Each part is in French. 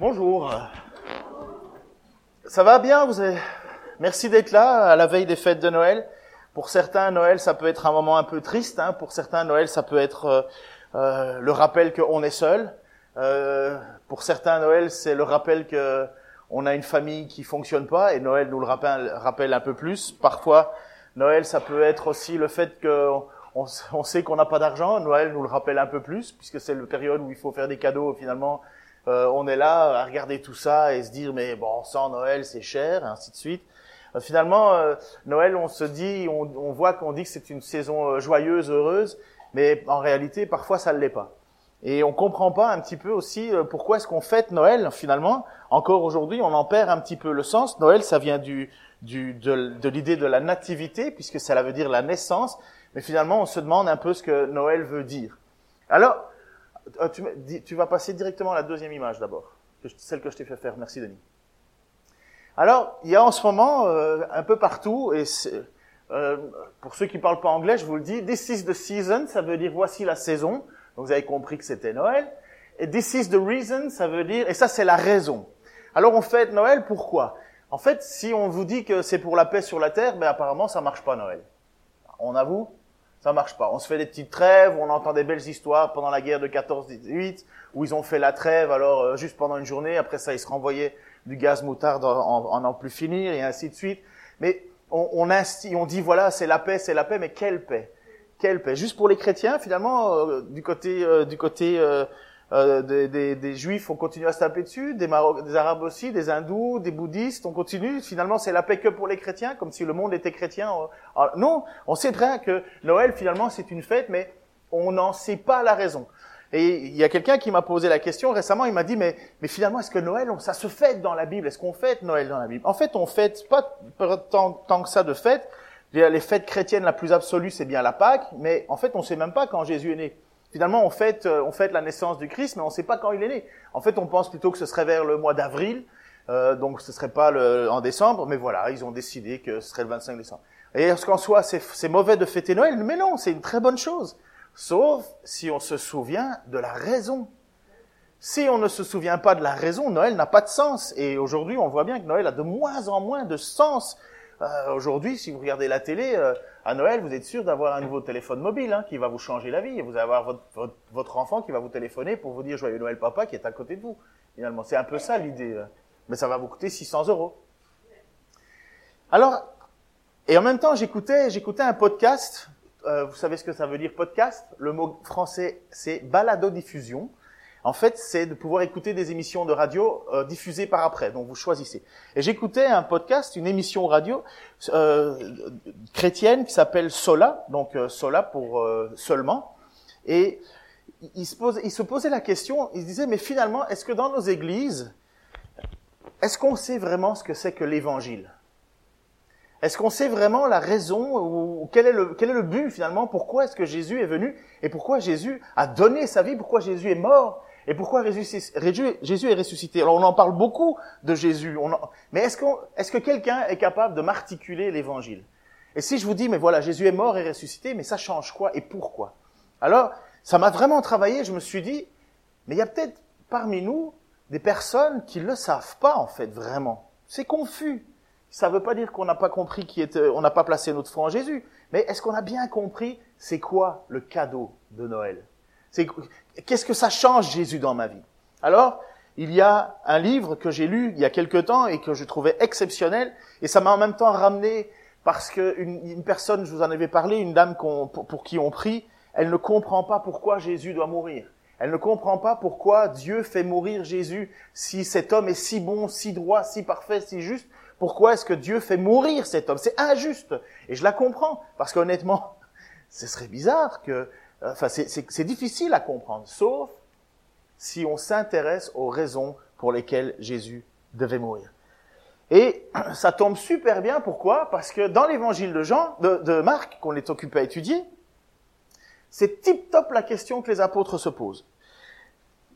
Bonjour. Ça va bien vous avez... Merci d'être là à la veille des fêtes de Noël. Pour certains, Noël, ça peut être un moment un peu triste. Hein. Pour certains, Noël, ça peut être euh, euh, le rappel qu'on est seul. Euh, pour certains, Noël, c'est le rappel que on a une famille qui fonctionne pas. Et Noël nous le rappelle, un peu plus. Parfois, Noël, ça peut être aussi le fait que on, on sait qu'on n'a pas d'argent. Noël nous le rappelle un peu plus, puisque c'est la période où il faut faire des cadeaux. Finalement, euh, on est là à regarder tout ça et se dire mais bon, sans Noël, c'est cher, et ainsi de suite. Euh, finalement, euh, Noël, on se dit, on, on voit qu'on dit que c'est une saison euh, joyeuse, heureuse, mais en réalité, parfois, ça ne l'est pas. Et on comprend pas un petit peu aussi pourquoi est-ce qu'on fête Noël finalement. Encore aujourd'hui, on en perd un petit peu le sens. Noël, ça vient du, du de, de l'idée de la nativité, puisque ça veut dire la naissance. Mais finalement, on se demande un peu ce que Noël veut dire. Alors, tu, tu vas passer directement à la deuxième image d'abord, celle que je t'ai fait faire. Merci Denis. Alors, il y a en ce moment, euh, un peu partout, et euh, pour ceux qui ne parlent pas anglais, je vous le dis, this is the season, ça veut dire voici la saison. Donc vous avez compris que c'était Noël. Et this is the reason, ça veut dire, et ça c'est la raison. Alors on fête Noël, pourquoi? En fait, si on vous dit que c'est pour la paix sur la terre, ben apparemment ça marche pas Noël. On avoue ça marche pas. On se fait des petites trêves, on entend des belles histoires pendant la guerre de 14-18, où ils ont fait la trêve, alors euh, juste pendant une journée, après ça ils se renvoyaient du gaz moutarde en n'en plus finir et ainsi de suite. Mais on, on, on dit voilà, c'est la paix, c'est la paix, mais quelle paix? Quelle paix? Juste pour les chrétiens, finalement, euh, du côté euh, du côté euh, euh, des, des, des, juifs, on continue à se taper dessus, des, Maroc des arabes aussi, des hindous, des bouddhistes, on continue. Finalement, c'est la paix que pour les chrétiens, comme si le monde était chrétien. Alors, non, on sait bien que Noël, finalement, c'est une fête, mais on n'en sait pas la raison. Et il y a quelqu'un qui m'a posé la question récemment, il m'a dit, mais, mais finalement, est-ce que Noël, ça se fête dans la Bible? Est-ce qu'on fête Noël dans la Bible? En fait, on fête pas tant, tant que ça de fête. Les fêtes chrétiennes la plus absolue, c'est bien la Pâque, mais en fait, on sait même pas quand Jésus est né. Finalement, on fête, euh, on fête la naissance du Christ, mais on ne sait pas quand il est né. En fait, on pense plutôt que ce serait vers le mois d'avril, euh, donc ce serait pas le, en décembre, mais voilà, ils ont décidé que ce serait le 25 décembre. Et est-ce qu'en soi, c'est mauvais de fêter Noël? Mais non, c'est une très bonne chose. Sauf si on se souvient de la raison. Si on ne se souvient pas de la raison, Noël n'a pas de sens. Et aujourd'hui, on voit bien que Noël a de moins en moins de sens. Euh, aujourd'hui, si vous regardez la télé, euh, à Noël, vous êtes sûr d'avoir un nouveau téléphone mobile hein, qui va vous changer la vie. Vous allez avoir votre, votre, enfant qui va vous téléphoner pour vous dire Joyeux Noël papa qui est à côté de vous. Finalement, c'est un peu ça l'idée. Euh. Mais ça va vous coûter 600 euros. Alors, et en même temps, j'écoutais, j'écoutais un podcast. Euh, vous savez ce que ça veut dire podcast? Le mot français, c'est balado-diffusion. En fait, c'est de pouvoir écouter des émissions de radio euh, diffusées par après. Donc, vous choisissez. Et j'écoutais un podcast, une émission radio euh, chrétienne qui s'appelle Sola, donc euh, Sola pour euh, seulement. Et il se, il se posait la question, il se disait, mais finalement, est-ce que dans nos églises, est-ce qu'on sait vraiment ce que c'est que l'Évangile? Est-ce qu'on sait vraiment la raison ou quel est le, quel est le but finalement? Pourquoi est-ce que Jésus est venu et pourquoi Jésus a donné sa vie? Pourquoi Jésus est mort? Et pourquoi Jésus est ressuscité? Alors on en parle beaucoup de Jésus, mais est-ce, est que quelqu'un est capable de m'articuler l'évangile? Et si je vous dis, mais voilà, Jésus est mort et ressuscité, mais ça change quoi et pourquoi? Alors, ça m'a vraiment travaillé, je me suis dit, mais il y a peut-être parmi nous des personnes qui ne le savent pas en fait vraiment. C'est confus. Ça ne veut pas dire qu'on n'a pas compris qui est, on n'a pas placé notre foi en Jésus, mais est-ce qu'on a bien compris c'est quoi le cadeau de Noël? C'est qu'est-ce que ça change Jésus dans ma vie? Alors, il y a un livre que j'ai lu il y a quelque temps et que je trouvais exceptionnel, et ça m'a en même temps ramené parce que une, personne, je vous en avais parlé, une dame pour, pour, qui on prie, elle ne comprend pas pourquoi Jésus doit mourir. Elle ne comprend pas pourquoi Dieu fait mourir Jésus si cet homme est si bon, si droit, si parfait, si juste. Pourquoi est-ce que Dieu fait mourir cet homme? C'est injuste. Et je la comprends, parce qu'honnêtement, ce serait bizarre que Enfin, c'est difficile à comprendre, sauf si on s'intéresse aux raisons pour lesquelles Jésus devait mourir. Et ça tombe super bien, pourquoi? Parce que dans l'évangile de Jean, de, de Marc, qu'on est occupé à étudier, c'est tip-top la question que les apôtres se posent.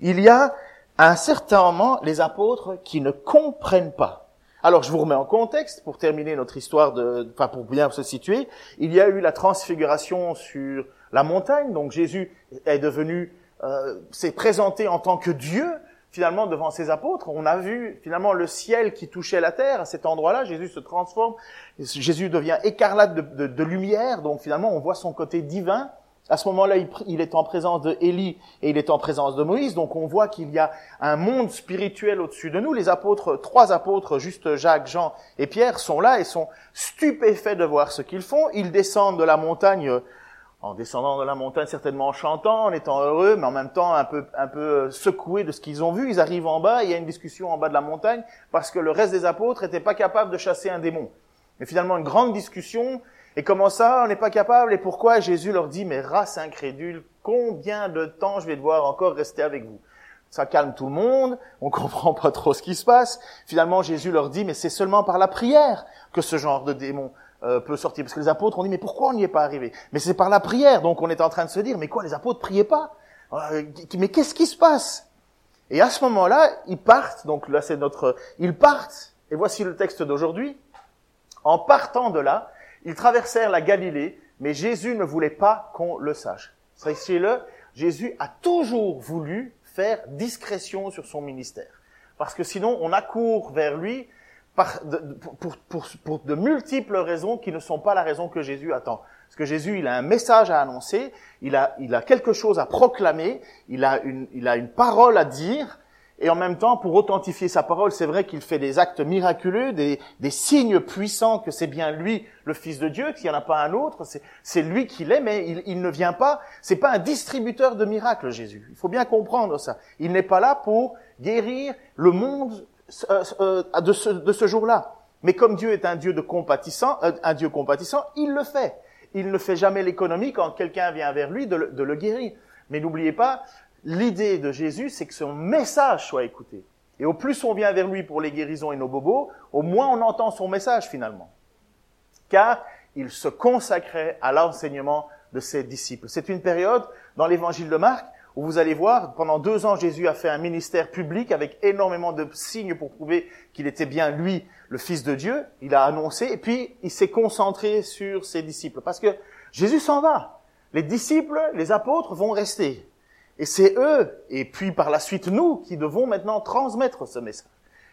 Il y a à un certain moment les apôtres qui ne comprennent pas. Alors je vous remets en contexte pour terminer notre histoire de, enfin pour bien se situer. Il y a eu la transfiguration sur la montagne. Donc Jésus est devenu, euh, s'est présenté en tant que Dieu. finalement devant ses apôtres. On a vu finalement le ciel qui touchait la terre à cet endroit-là. Jésus se transforme, Jésus devient écarlate de, lumière, donc finalement on voit son côté divin. À ce moment-là, il, est en présence de Élie et il est en présence de Moïse, donc on voit qu'il y a un monde spirituel au-dessus de nous. Les apôtres, trois apôtres, juste Jacques, Jean et Pierre, sont là et sont stupéfaits de voir ce qu'ils font. Ils descendent de la montagne en descendant de la montagne, certainement en chantant, en étant heureux, mais en même temps un peu, un peu euh, secoués de ce qu'ils ont vu. Ils arrivent en bas, il y a une discussion en bas de la montagne, parce que le reste des apôtres n'étaient pas capables de chasser un démon. Mais finalement, une grande discussion, et comment ça, on n'est pas capable, et pourquoi Jésus leur dit, mais race incrédule, combien de temps je vais devoir encore rester avec vous? Ça calme tout le monde, on comprend pas trop ce qui se passe. Finalement, Jésus leur dit, mais c'est seulement par la prière que ce genre de démon euh, peut sortir. Parce que les apôtres ont dit, mais pourquoi on n'y est pas arrivé? Mais c'est par la prière. Donc on est en train de se dire, mais quoi, les apôtres priaient pas? Euh, Mais qu'est-ce qui se passe? Et à ce moment-là, ils partent. Donc là, c'est notre... Ils partent. Et voici le texte d'aujourd'hui. En partant de là, ils traversèrent la Galilée, mais Jésus ne voulait pas qu'on le sache. Sachez-le, Jésus a toujours voulu faire discrétion sur son ministère. Parce que sinon, on accourt vers lui pour, de multiples raisons qui ne sont pas la raison que Jésus attend. Parce que Jésus, il a un message à annoncer, il a, quelque chose à proclamer, il a une parole à dire, et en même temps, pour authentifier sa parole, c'est vrai qu'il fait des actes miraculeux, des, des signes puissants que c'est bien lui, le Fils de Dieu, qu'il n'y en a pas un autre, c'est lui qui l'est, mais il, il, ne vient pas, c'est pas un distributeur de miracles, Jésus. Il faut bien comprendre ça. Il n'est pas là pour guérir le monde euh, euh, de ce, de ce jour-là. Mais comme Dieu est un Dieu de compatissant, euh, un Dieu compatissant, il le fait. Il ne fait jamais l'économie quand quelqu'un vient vers lui de le, de le guérir. Mais n'oubliez pas, l'idée de Jésus, c'est que son message soit écouté. Et au plus on vient vers lui pour les guérisons et nos bobos, au moins on entend son message finalement. Car il se consacrait à l'enseignement de ses disciples. C'est une période dans l'évangile de Marc où vous allez voir, pendant deux ans, Jésus a fait un ministère public avec énormément de signes pour prouver qu'il était bien lui, le Fils de Dieu. Il a annoncé, et puis il s'est concentré sur ses disciples. Parce que Jésus s'en va. Les disciples, les apôtres vont rester. Et c'est eux, et puis par la suite nous, qui devons maintenant transmettre ce message.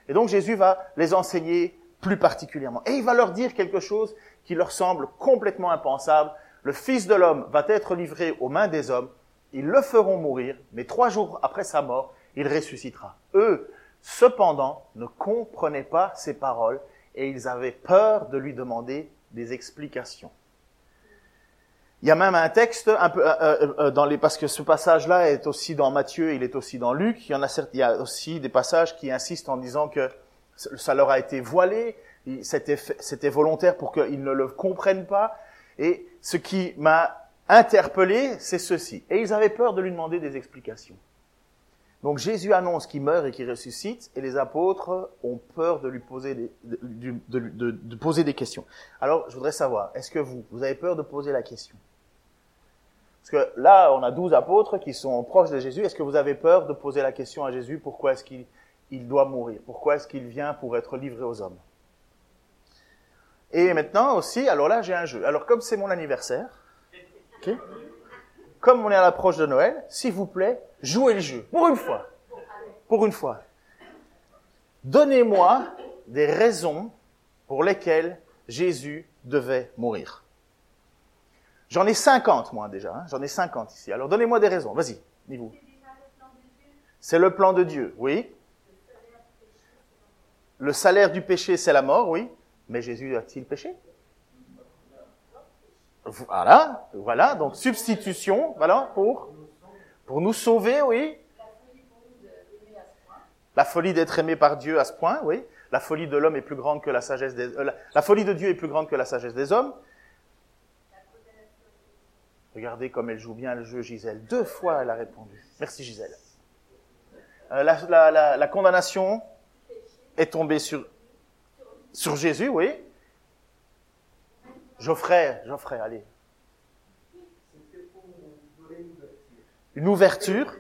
Et donc Jésus va les enseigner plus particulièrement. Et il va leur dire quelque chose qui leur semble complètement impensable. Le Fils de l'homme va être livré aux mains des hommes ils le feront mourir, mais trois jours après sa mort, il ressuscitera. Eux, cependant, ne comprenaient pas ces paroles et ils avaient peur de lui demander des explications. Il y a même un texte un peu euh, euh, euh, dans les parce que ce passage-là est aussi dans Matthieu, il est aussi dans Luc. Il y en a certes, il y a aussi des passages qui insistent en disant que ça leur a été voilé, c'était volontaire pour qu'ils ne le comprennent pas. Et ce qui m'a interpellés, c'est ceci. Et ils avaient peur de lui demander des explications. Donc Jésus annonce qu'il meurt et qu'il ressuscite, et les apôtres ont peur de lui poser des, de, poser des questions. Alors, je voudrais savoir, est-ce que vous, vous avez peur de poser la question? Parce que là, on a douze apôtres qui sont proches de Jésus. Est-ce que vous avez peur de poser la question à Jésus Pourquoi est-ce qu'il il doit mourir? Pourquoi est-ce qu'il vient pour être livré aux hommes? Et maintenant aussi, alors là, j'ai un jeu. Alors, comme c'est mon anniversaire, comme on est à l'approche de Noël, s'il vous plaît, jouez le jeu. Pour une fois. Pour une fois. Donnez-moi des raisons pour lesquelles Jésus devait mourir. J'en ai 50, moi, déjà. Hein. J'en ai 50 ici. Alors, donnez-moi des raisons. Vas-y, dis-vous. C'est le plan de Dieu, oui. Le salaire du péché, c'est la mort, oui. Mais Jésus a-t-il péché? Voilà, voilà, donc substitution, voilà, pour, pour nous sauver, oui. La folie d'être aimé par Dieu à ce point, oui. La folie de l'homme est plus grande que la sagesse euh, la, folie de Dieu est plus grande que la sagesse des hommes. Regardez comme elle joue bien le jeu, Gisèle. Deux fois, elle a répondu. Merci, Gisèle. Euh, la, condamnation est tombée sur, sur Jésus, oui. Geoffrey, Geoffrey, allez. Une ouverture.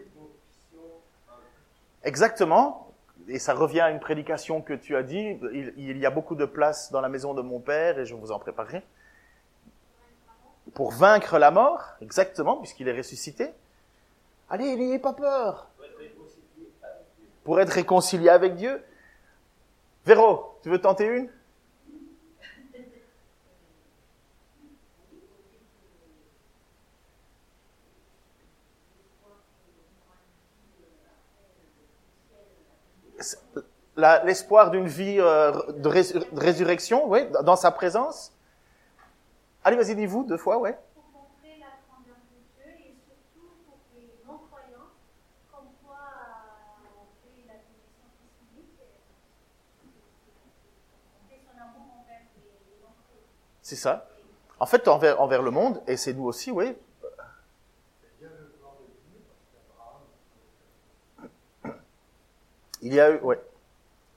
Exactement. Et ça revient à une prédication que tu as dit. Il, y a beaucoup de place dans la maison de mon père et je vous en préparerai. Pour vaincre la mort, exactement, puisqu'il est ressuscité. Allez, n'ayez pas peur. pour être réconcilié avec Dieu. Véro, tu veux tenter une? L'espoir d'une vie euh, de, résurrection, oui, dans sa présence. Allez, vas-y, dis-vous deux fois, ouais. C'est ça. En fait, envers, envers le monde, et c'est nous aussi, oui. Il y a eu, ouais.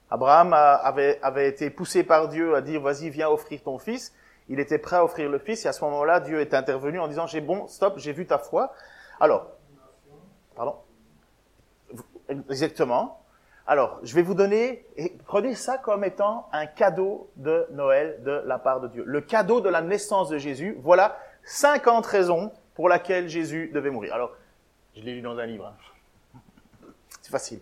Abraham avait, avait été poussé par Dieu à dire, vas-y, viens offrir ton fils. Il était prêt à offrir le fils, et à ce moment-là, Dieu est intervenu en disant, j'ai bon, stop, j'ai vu ta foi. Alors, pardon. Exactement. Alors, je vais vous donner, et prenez ça comme étant un cadeau de Noël de la part de Dieu. Le cadeau de la naissance de Jésus. Voilà 50 raisons pour lesquelles Jésus devait mourir. Alors, je l'ai lu dans un livre. Hein. C'est facile.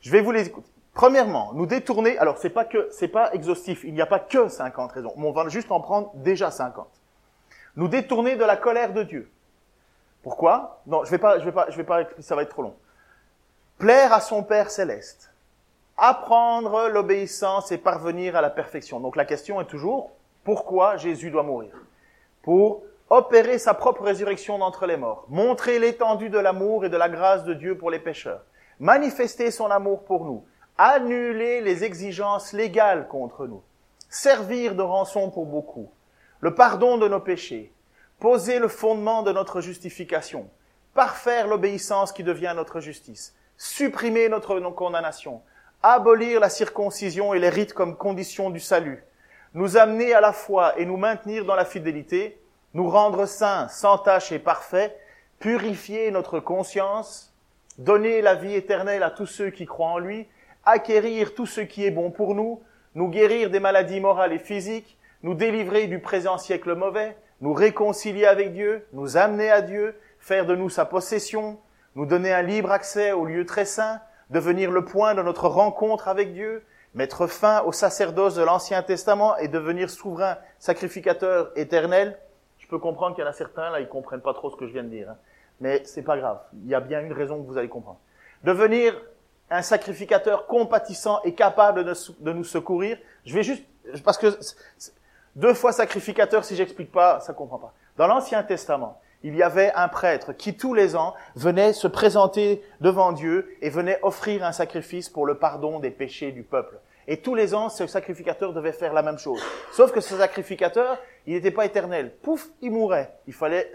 Je vais vous les écouter. Premièrement, nous détourner, alors c'est pas que, c'est pas exhaustif, il n'y a pas que 50 raisons, on va juste en prendre déjà 50. Nous détourner de la colère de Dieu. Pourquoi? Non, je vais pas, je vais pas, je vais pas, ça va être trop long. Plaire à son Père céleste. Apprendre l'obéissance et parvenir à la perfection. Donc la question est toujours, pourquoi Jésus doit mourir? Pour opérer sa propre résurrection d'entre les morts. Montrer l'étendue de l'amour et de la grâce de Dieu pour les pécheurs. Manifester son amour pour nous annuler les exigences légales contre nous, servir de rançon pour beaucoup, le pardon de nos péchés, poser le fondement de notre justification, parfaire l'obéissance qui devient notre justice, supprimer notre condamnation, abolir la circoncision et les rites comme condition du salut, nous amener à la foi et nous maintenir dans la fidélité, nous rendre saints, sans tache et parfaits, purifier notre conscience, donner la vie éternelle à tous ceux qui croient en lui, acquérir tout ce qui est bon pour nous, nous guérir des maladies morales et physiques, nous délivrer du présent siècle mauvais, nous réconcilier avec Dieu, nous amener à Dieu, faire de nous sa possession, nous donner un libre accès au lieu très saint, devenir le point de notre rencontre avec Dieu, mettre fin au sacerdoce de l'Ancien Testament et devenir souverain sacrificateur éternel. Je peux comprendre qu'il y en a certains, là, ils comprennent pas trop ce que je viens de dire. Hein. Mais c'est pas grave. Il y a bien une raison que vous allez comprendre. Devenir un sacrificateur compatissant et capable de, nous secourir. Je vais juste, parce que deux fois sacrificateur, si j'explique pas, ça comprend pas. Dans l'Ancien Testament, il y avait un prêtre qui tous les ans venait se présenter devant Dieu et venait offrir un sacrifice pour le pardon des péchés du peuple. Et tous les ans, ce sacrificateur devait faire la même chose. Sauf que ce sacrificateur, il n'était pas éternel. Pouf, il mourait. Il fallait,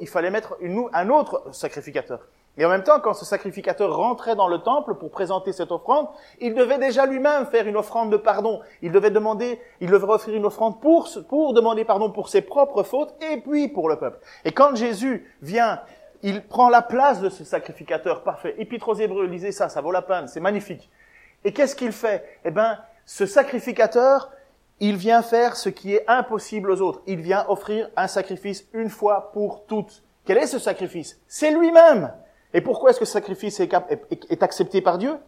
il fallait mettre un autre sacrificateur. Et en même temps, quand ce sacrificateur rentrait dans le temple pour présenter cette offrande, il devait déjà lui-même faire une offrande de pardon. Il devait demander, il devait offrir une offrande pour, pour demander pardon pour ses propres fautes et puis pour le peuple. Et quand Jésus vient, il prend la place de ce sacrificateur parfait. Épître aux Hébreux, lisez ça, ça vaut la peine, c'est magnifique. Et qu'est-ce qu'il fait? Eh ben, ce sacrificateur, il vient faire ce qui est impossible aux autres. Il vient offrir un sacrifice une fois pour toutes. Quel est ce sacrifice? C'est lui-même. Et pourquoi est-ce que ce sacrifice est, accepté par Dieu?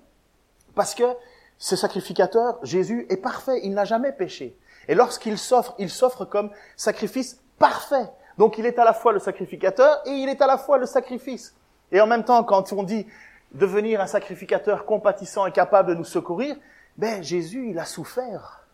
Parce que ce sacrificateur, Jésus, est parfait, il n'a jamais péché. Et lorsqu'il s'offre, il s'offre comme sacrifice parfait. Donc il est à la fois le sacrificateur et il est à la fois le sacrifice. Et en même temps, quand on dit devenir un sacrificateur compatissant et capable de nous secourir, ben Jésus, il a souffert.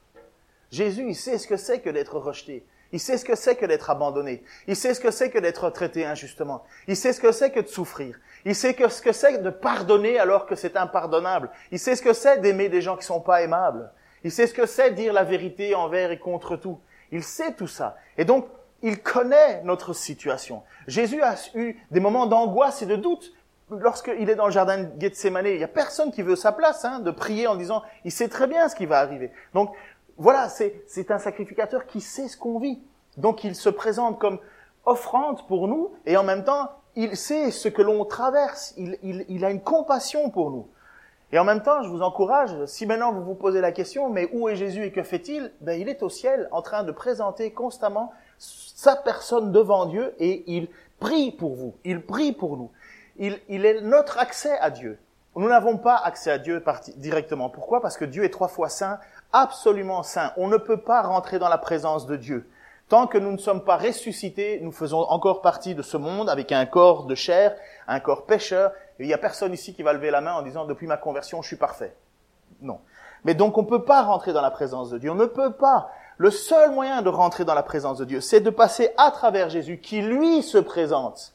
Jésus, il sait ce que c'est que d'être rejeté. Il sait ce que c'est que d'être abandonné. Il sait ce que c'est que d'être traité injustement. Il sait ce que c'est que de souffrir. Il sait ce que c'est de pardonner alors que c'est impardonnable. Il sait ce que c'est d'aimer des gens qui sont pas aimables. Il sait ce que c'est dire la vérité envers et contre tout. Il sait tout ça. Et donc, il connaît notre situation. Jésus a eu des moments d'angoisse et de doute. Lorsqu'il est dans le jardin de Gethsemane, il n'y a personne qui veut sa place, hein, de prier en disant, il sait très bien ce qui va arriver. Donc, voilà, c'est un sacrificateur qui sait ce qu'on vit. Donc il se présente comme offrande pour nous et en même temps, il sait ce que l'on traverse. Il, il, a une compassion pour nous. Et en même temps, je vous encourage, si maintenant vous vous posez la question, mais où est Jésus et que fait-il? Ben, Il est au ciel en train de présenter constamment sa personne devant Dieu et il prie pour vous. Il prie pour nous. Il, il est notre accès à Dieu. Nous n'avons pas accès à Dieu directement. Pourquoi? Parce que Dieu est trois fois saint, absolument saint. On ne peut pas rentrer dans la présence de Dieu. Tant que nous ne sommes pas ressuscités, nous faisons encore partie de ce monde avec un corps de chair, un corps pécheur. Il n'y a personne ici qui va lever la main en disant depuis ma conversion, je suis parfait. Non. Mais donc on ne peut pas rentrer dans la présence de Dieu. On ne peut pas. Le seul moyen de rentrer dans la présence de Dieu, c'est de passer à travers Jésus qui lui se présente.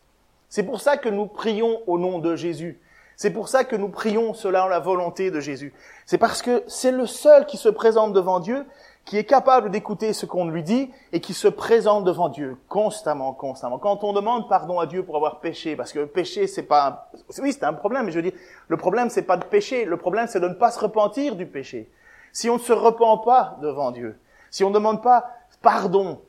C'est pour ça que nous prions au nom de Jésus. C'est pour ça que nous prions cela la volonté de Jésus. C'est parce que c'est le seul qui se présente devant Dieu, qui est capable d'écouter ce qu'on lui dit et qui se présente devant Dieu constamment, constamment. Quand on demande pardon à Dieu pour avoir péché, parce que péché c'est pas, oui c'est un problème, mais je veux dire, le problème c'est pas de pécher, le problème c'est de ne pas se repentir du péché. Si on ne se repent pas devant Dieu, si on ne demande pas pardon,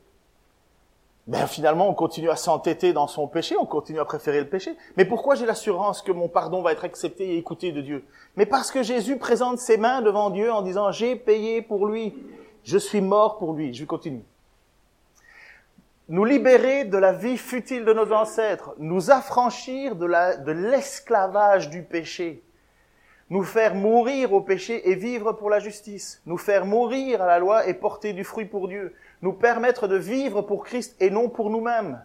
ben finalement on continue à s'entêter dans son péché, on continue à préférer le péché. Mais pourquoi j'ai l'assurance que mon pardon va être accepté et écouté de Dieu? Mais parce que Jésus présente ses mains devant Dieu en disant j'ai payé pour lui, je suis mort pour lui. Je continue. Nous libérer de la vie futile de nos ancêtres, nous affranchir de l'esclavage du péché, nous faire mourir au péché et vivre pour la justice, nous faire mourir à la loi et porter du fruit pour Dieu, nous permettre de vivre pour Christ et non pour nous-mêmes,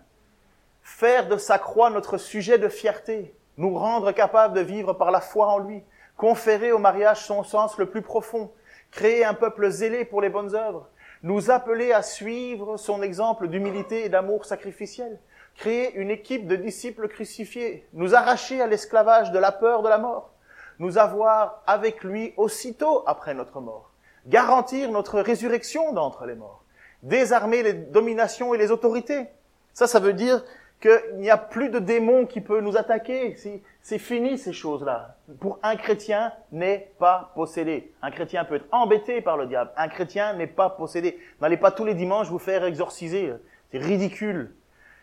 faire de sa croix notre sujet de fierté, nous rendre capables de vivre par la foi en lui, conférer au mariage son sens le plus profond, créer un peuple zélé pour les bonnes œuvres, nous appeler à suivre son exemple d'humilité et d'amour sacrificiel, créer une équipe de disciples crucifiés, nous arracher à l'esclavage de la peur de la mort, nous avoir avec lui aussitôt après notre mort, garantir notre résurrection d'entre les morts, désarmer les dominations et les autorités. Ça, ça veut dire qu'il n'y a plus de démons qui peuvent nous attaquer. C'est fini ces choses-là. Pour un chrétien n'est pas possédé. Un chrétien peut être embêté par le diable. Un chrétien n'est pas possédé. N'allez pas tous les dimanches vous faire exorciser. C'est ridicule.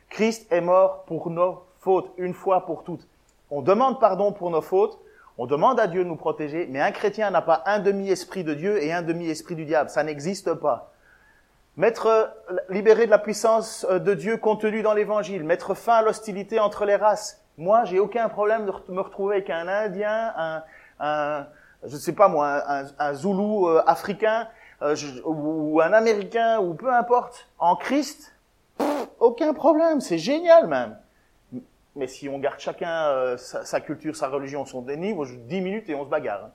Christ est mort pour nos fautes, une fois pour toutes. On demande pardon pour nos fautes, on demande à Dieu de nous protéger, mais un chrétien n'a pas un demi-esprit de Dieu et un demi-esprit du diable. Ça n'existe pas. Mettre, euh, libérer de la puissance euh, de Dieu contenue dans l'évangile, mettre fin à l'hostilité entre les races. Moi, j'ai aucun problème de me retrouver avec un Indien, un, un je sais pas moi, un, un Zoulou euh, africain, ou un Américain, ou peu importe, en Christ. aucun problème, c'est génial même. Mais si on garde chacun euh, sa, culture, sa religion, son déni, moi, 10 minutes et on se bagarre.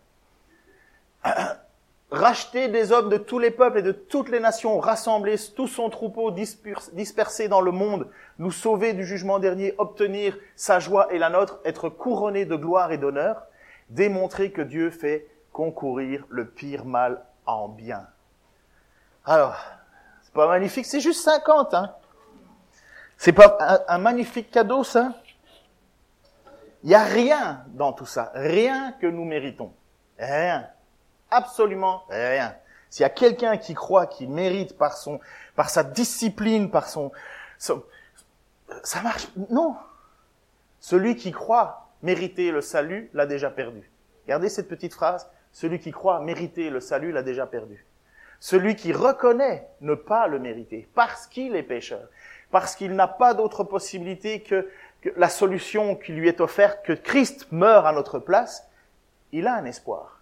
Hein. Racheter des hommes de tous les peuples et de toutes les nations, rassembler tout son troupeau dispersé dans le monde, nous sauver du jugement dernier, obtenir sa joie et la nôtre, être couronné de gloire et d'honneur, démontrer que Dieu fait concourir le pire mal en bien. Alors, c'est pas magnifique, c'est juste 50, hein. C'est pas un magnifique cadeau, ça? Il n'y a rien dans tout ça, rien que nous méritons. Rien. Absolument rien. S'il y a quelqu'un qui croit qu'il mérite par son, par sa discipline, par son, ça marche. Non. Celui qui croit mériter le salut l'a déjà perdu. Regardez cette petite phrase. Celui qui croit mériter le salut l'a déjà perdu. Celui qui reconnaît ne pas le mériter parce qu'il est pécheur, parce qu'il n'a pas d'autre possibilité que la solution qui lui est offerte, que Christ meurt à notre place, il a un espoir.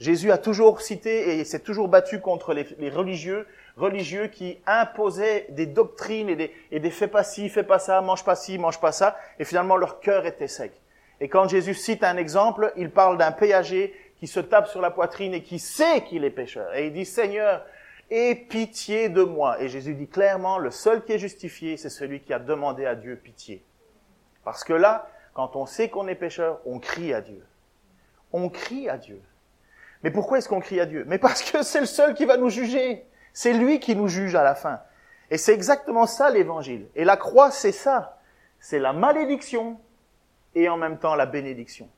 Jésus a toujours cité et s'est toujours battu contre les, religieux, religieux qui imposaient des doctrines et des, et des fais pas ci, fais pas ça, mange pas ci, mange pas ça, et finalement leur cœur était sec. Et quand Jésus cite un exemple, il parle d'un péager qui se tape sur la poitrine et qui sait qu'il est pécheur. Et il dit, Seigneur, aie pitié de moi. Et Jésus dit clairement, le seul qui est justifié, c'est celui qui a demandé à Dieu pitié. Parce que là, quand on sait qu'on est pécheur, on crie à Dieu. On crie à Dieu. Mais pourquoi est-ce qu'on crie à Dieu? Mais parce que c'est le seul qui va nous juger. C'est lui qui nous juge à la fin. Et c'est exactement ça l'évangile. Et la croix, c'est ça. C'est la malédiction et en même temps la bénédiction.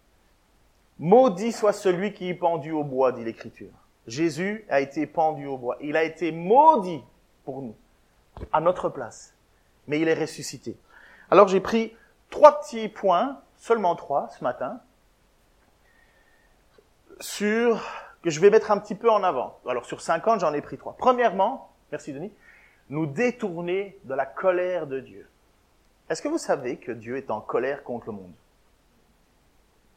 Maudit soit celui qui est pendu au bois, dit l'Écriture. Jésus a été pendu au bois. Il a été maudit pour nous, à notre place. Mais il est ressuscité. Alors j'ai pris trois petits points, seulement trois ce matin, sur que je vais mettre un petit peu en avant. Alors sur 50, j'en ai pris trois. Premièrement, merci Denis, nous détourner de la colère de Dieu. Est-ce que vous savez que Dieu est en colère contre le monde?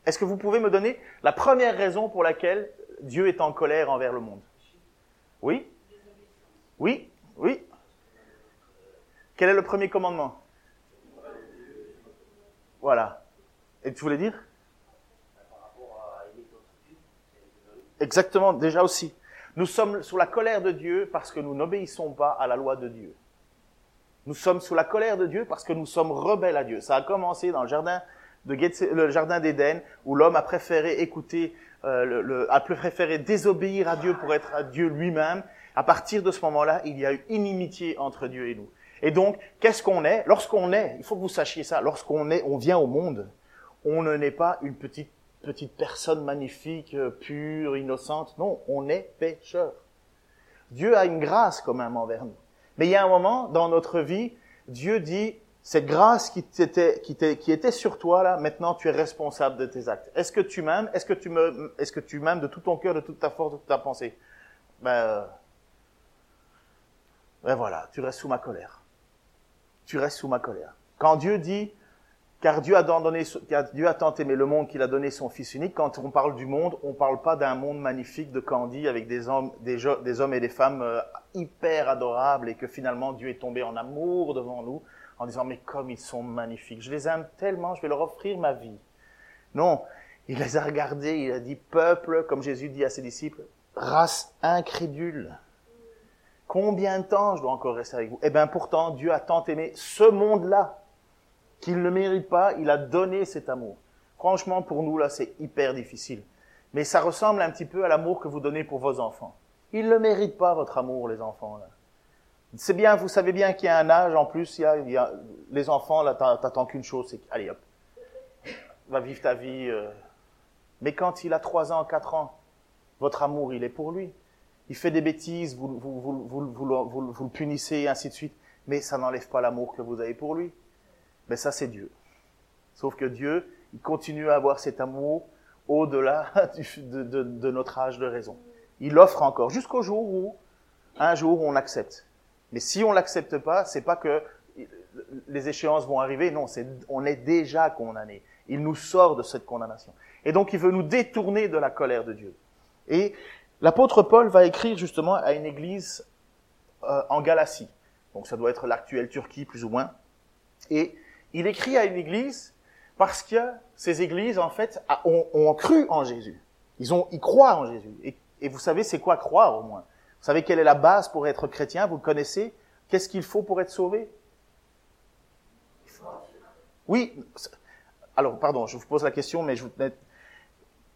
Est-ce que vous pouvez me donner la première raison pour laquelle Dieu est en colère envers le monde? Oui? Oui? Oui? Quel est le premier commandement? Voilà. Et tu voulais dire? Exactement, déjà aussi. Nous sommes sous la colère de Dieu parce que nous n'obéissons pas à la loi de Dieu. Nous sommes sous la colère de Dieu parce que nous sommes rebelles à Dieu. Ça a commencé dans le jardin de le jardin d'Éden où l'homme a préféré écouter, euh, le, a préféré désobéir à Dieu pour être à Dieu lui-même. À partir de ce moment-là, il y a eu inimitié entre Dieu et nous. Et donc, qu'est-ce qu'on est? Lorsqu'on est, il faut que vous sachiez ça, lorsqu'on est, on vient au monde, on ne n'est pas une petite petite personne magnifique, euh, pure, innocente. Non, on est pécheur. Dieu a une grâce quand même envers nous. Mais il y a un moment dans notre vie, Dieu dit, cette grâce qui, était, qui, qui était sur toi là, maintenant tu es responsable de tes actes. Est-ce que tu m'aimes? Est-ce que tu me, est-ce que tu m'aimes de tout ton cœur, de toute ta force, de toute ta pensée? Ben, euh, ben voilà, tu restes sous ma colère. Tu restes sous ma colère. Quand Dieu dit, car Dieu a, donné, Dieu a tant aimé le monde qu'il a donné son Fils unique. Quand on parle du monde, on ne parle pas d'un monde magnifique de Candy avec des hommes, des, hommes et des femmes euh, hyper adorables et que finalement Dieu est tombé en amour devant nous en disant mais comme ils sont magnifiques, je les aime tellement, je vais leur offrir ma vie. Non, il les a regardés, il a dit peuple, comme Jésus dit à ses disciples, race incrédule. Combien de temps je dois encore rester avec vous? Eh bien pourtant, Dieu a tant aimé ce monde-là qu'il ne mérite pas, il a donné cet amour. Franchement, pour nous, là, c'est hyper difficile. Mais ça ressemble un petit peu à l'amour que vous donnez pour vos enfants. Ils ne méritent pas votre amour, les enfants. Là. C'est bien, vous savez bien qu'il y a un âge en plus, il y a, il y a les enfants, là, t'attends qu'une chose, c'est allez hop, va vivre ta vie. Euh. Mais quand il a 3 ans, 4 ans, votre amour, il est pour lui. Il fait des bêtises, vous, vous, vous, vous, le punissez, ainsi de suite. Mais ça n'enlève pas l'amour que vous avez pour lui. Mais ça, c'est Dieu. Sauf que Dieu, il continue à avoir cet amour au-delà de, notre âge de raison. Il offre encore jusqu'au jour où, un jour, on accepte. Mais si on l'accepte pas, c'est pas que les échéances vont arriver. Non, c'est, on est déjà condamné. Il nous sort de cette condamnation. Et donc, il veut nous détourner de la colère de Dieu. Et l'apôtre Paul va écrire justement à une église euh, en Galatie. Donc, ça doit être l'actuelle Turquie, plus ou moins. Et il écrit à une église parce que ces églises, en fait, ont, cru en Jésus. Ils, ont, ils croient en Jésus. Et, vous savez, c'est quoi croire au moins? Vous savez quelle est la base pour être chrétien? Vous connaissez? Qu'est-ce qu'il faut pour être sauvé? Oui. Alors, pardon, je vous pose la question, mais je vous...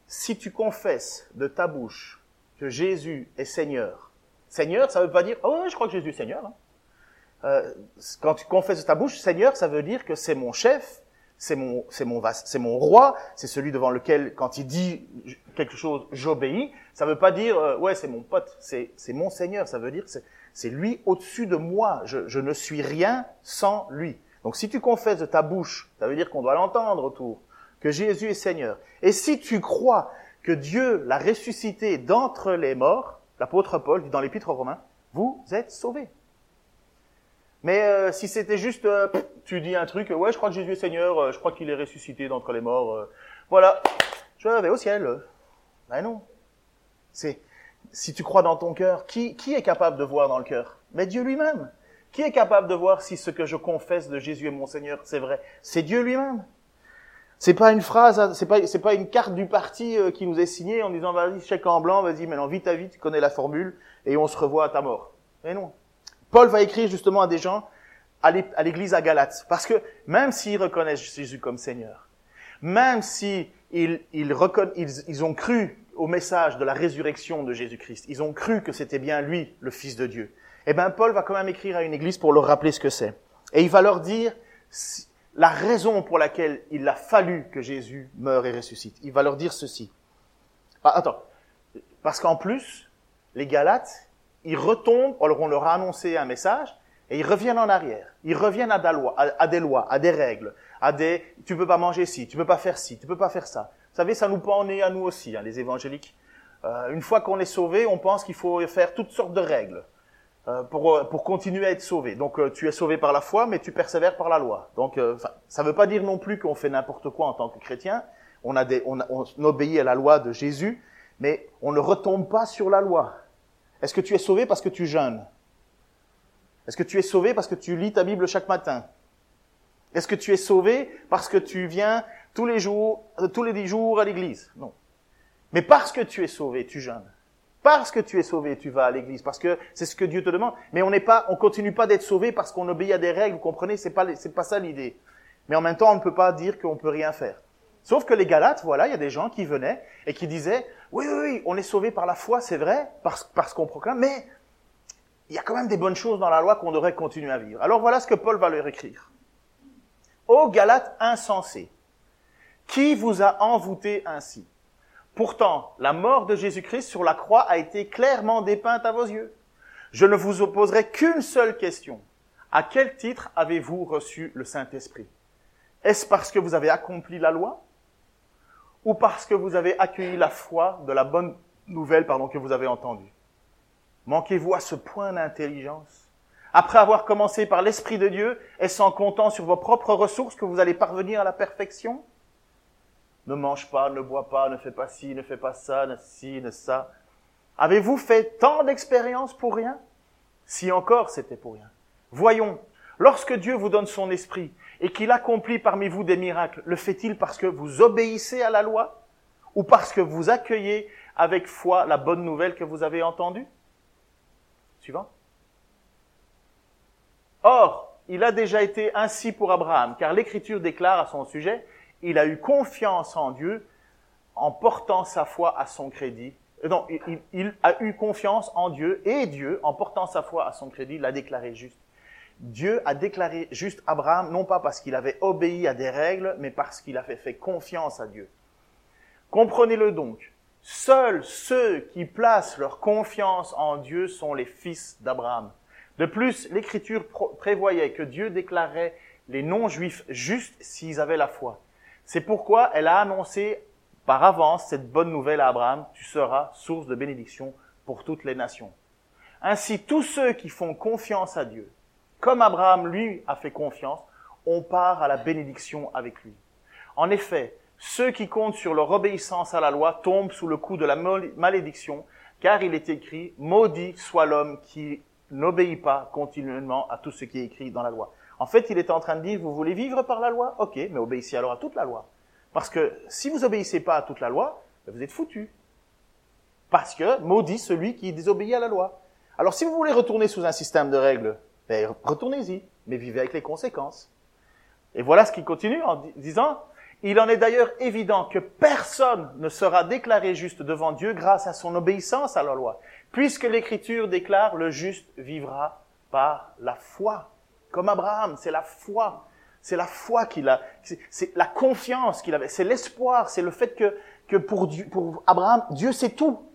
Si tu confesses de ta bouche que Jésus est Seigneur, Seigneur, ça ne veut pas dire, oh, je crois que Jésus est Seigneur. Hein. Euh, quand tu confesses de ta bouche, Seigneur, ça veut dire que c'est mon chef, c'est mon, c'est mon, c'est mon roi, c'est celui devant lequel, quand il dit quelque chose, j'obéis. Ça veut pas dire, euh, ouais, c'est mon pote, c'est, c'est mon Seigneur. Ça veut dire, c'est, c'est lui au-dessus de moi. Je, je ne suis rien sans lui. Donc, si tu confesses de ta bouche, ça veut dire qu'on doit l'entendre autour, que Jésus est Seigneur. Et si tu crois que Dieu l'a ressuscité d'entre les morts, l'apôtre Paul dit dans l'épître aux Romains, vous êtes sauvés. Mais euh, si c'était juste, euh, tu dis un truc, ouais, je crois que Jésus est Seigneur, euh, je crois qu'il est ressuscité d'entre les morts, voilà, je vais au ciel. Ben non. C'est, si tu crois dans ton cœur, qui, est capable de voir dans le cœur? Mais Dieu lui-même. Qui est capable de voir si ce que je confesse de Jésus est mon Seigneur, c'est vrai? C'est Dieu lui-même. C'est pas une phrase, c'est pas, c'est pas une carte du parti qui nous est signée en disant vas-y chèque en blanc, vas-y maintenant vite à vite, tu connais la formule et on se revoit à ta mort. Mais non. Paul va écrire justement à des gens à l'église à Galate. Parce que même s'ils reconnaissent Jésus comme Seigneur, même s'ils ils, ils, ont cru au message de la résurrection de Jésus-Christ, ils ont cru que c'était bien lui, le Fils de Dieu, eh bien Paul va quand même écrire à une église pour leur rappeler ce que c'est. Et il va leur dire la raison pour laquelle il a fallu que Jésus meure et ressuscite. Il va leur dire ceci. Ah, attends, parce qu'en plus, les Galates, ils retombent, alors on leur a annoncé un message, et ils reviennent en arrière. Ils reviennent à des lois, à, des, règles, à des tu peux pas manger ci, tu peux pas faire ci, tu peux pas faire ça. Vous savez, ça nous pend en nez à nous aussi, hein, les évangéliques. Euh, une fois qu'on est sauvé, on pense qu'il faut faire toutes sortes de règles euh, pour, euh, pour continuer à être sauvé. Donc euh, tu es sauvé par la foi, mais tu persévères par la loi. Donc ça ne veut pas dire non plus qu'on fait n'importe quoi en tant que chrétien. on, a des, on, on obéit à la loi de Jésus, mais on ne retombe pas sur la loi. Est-ce que tu es sauvé parce que tu jeûnes? Est-ce que tu es sauvé parce que tu lis ta Bible chaque matin? Est-ce que tu es sauvé parce que tu viens tous les jours, euh, tous les dix jours à l'église? Non. Mais parce que tu es sauvé, tu jeûnes. Parce que tu es sauvé, tu vas à l'église, parce que c'est ce que Dieu te demande. Mais on n'est pas, on continue pas d'être sauvé parce qu'on obéit à des règles. Vous comprenez? C'est pas, c'est pas ça l'idée. Mais en même temps, on ne peut pas dire qu'on peut rien faire. Sauf que les Galates, voilà, il y a des gens qui venaient et qui disaient, oui, oui, oui, on est sauvé par la foi, c'est vrai, parce, qu'on proclame, mais il y a quand même des bonnes choses dans la loi qu'on devrait continuer à vivre. Alors voilà ce que Paul va leur écrire. Ô Galates insensés, qui vous a envoûté ainsi? Pourtant, la mort de Jésus-Christ sur la croix a été clairement dépeinte à vos yeux. Je ne vous opposerai qu'une seule question. À quel titre avez-vous reçu le Saint-Esprit? Est-ce parce que vous avez accompli la loi? Ou parce que vous avez accueilli la foi de la bonne nouvelle pardon, que vous avez entendue Manquez-vous à ce point d'intelligence? Après avoir commencé par l'Esprit de Dieu, est-ce en comptant sur vos propres ressources que vous allez parvenir à la perfection? Ne mange pas, ne bois pas, ne fais pas ci, ne fais pas ça, ne ci, ne ça. Avez-vous fait tant d'expériences pour rien? Si encore c'était pour rien. Voyons, lorsque Dieu vous donne son esprit et qu'il accomplit parmi vous des miracles, le fait-il parce que vous obéissez à la loi ou parce que vous accueillez avec foi la bonne nouvelle que vous avez entendue? Suivant. Or, il a déjà été ainsi pour Abraham, car l'Écriture déclare à son sujet, il a eu confiance en Dieu en portant sa foi à son crédit. Euh, non, il, a eu confiance en Dieu et Dieu, en portant sa foi à son crédit, l'a déclaré juste. Dieu a déclaré juste Abraham, non pas parce qu'il avait obéi à des règles, mais parce qu'il avait fait confiance à Dieu. Comprenez-le donc. Seuls ceux qui placent leur confiance en Dieu sont les fils d'Abraham. De plus, l'Écriture prévoyait que Dieu déclarait les non-juifs justes s'ils avaient la foi. C'est pourquoi elle a annoncé par avance cette bonne nouvelle à Abraham, tu seras source de bénédiction pour toutes les nations. Ainsi, tous ceux qui font confiance à Dieu, comme Abraham lui a fait confiance, on part à la bénédiction avec lui. En effet, ceux qui comptent sur leur obéissance à la loi tombent sous le coup de la malédiction, car il est écrit, maudit soit l'homme qui n'obéit pas continuellement à tout ce qui est écrit dans la loi. En fait, il est en train de dire, vous voulez vivre par la loi? Ok, mais obéissez alors à toute la loi. Parce que si vous obéissez pas à toute la loi, ben, vous êtes foutu. Parce que maudit celui qui désobéit à la loi. Alors si vous voulez retourner sous un système de règles, ben, retournez-y, mais vivez avec les conséquences. Et voilà ce qui continue en disant, il en est d'ailleurs évident que personne ne sera déclaré juste devant Dieu grâce à son obéissance à la loi, puisque l'Écriture déclare le juste vivra par la foi. Comme Abraham, c'est la foi. C'est la foi qu'il a, c'est la confiance qu'il avait, c'est l'espoir, c'est le fait que, que pour, Dieu, pour Abraham, Dieu sait tout.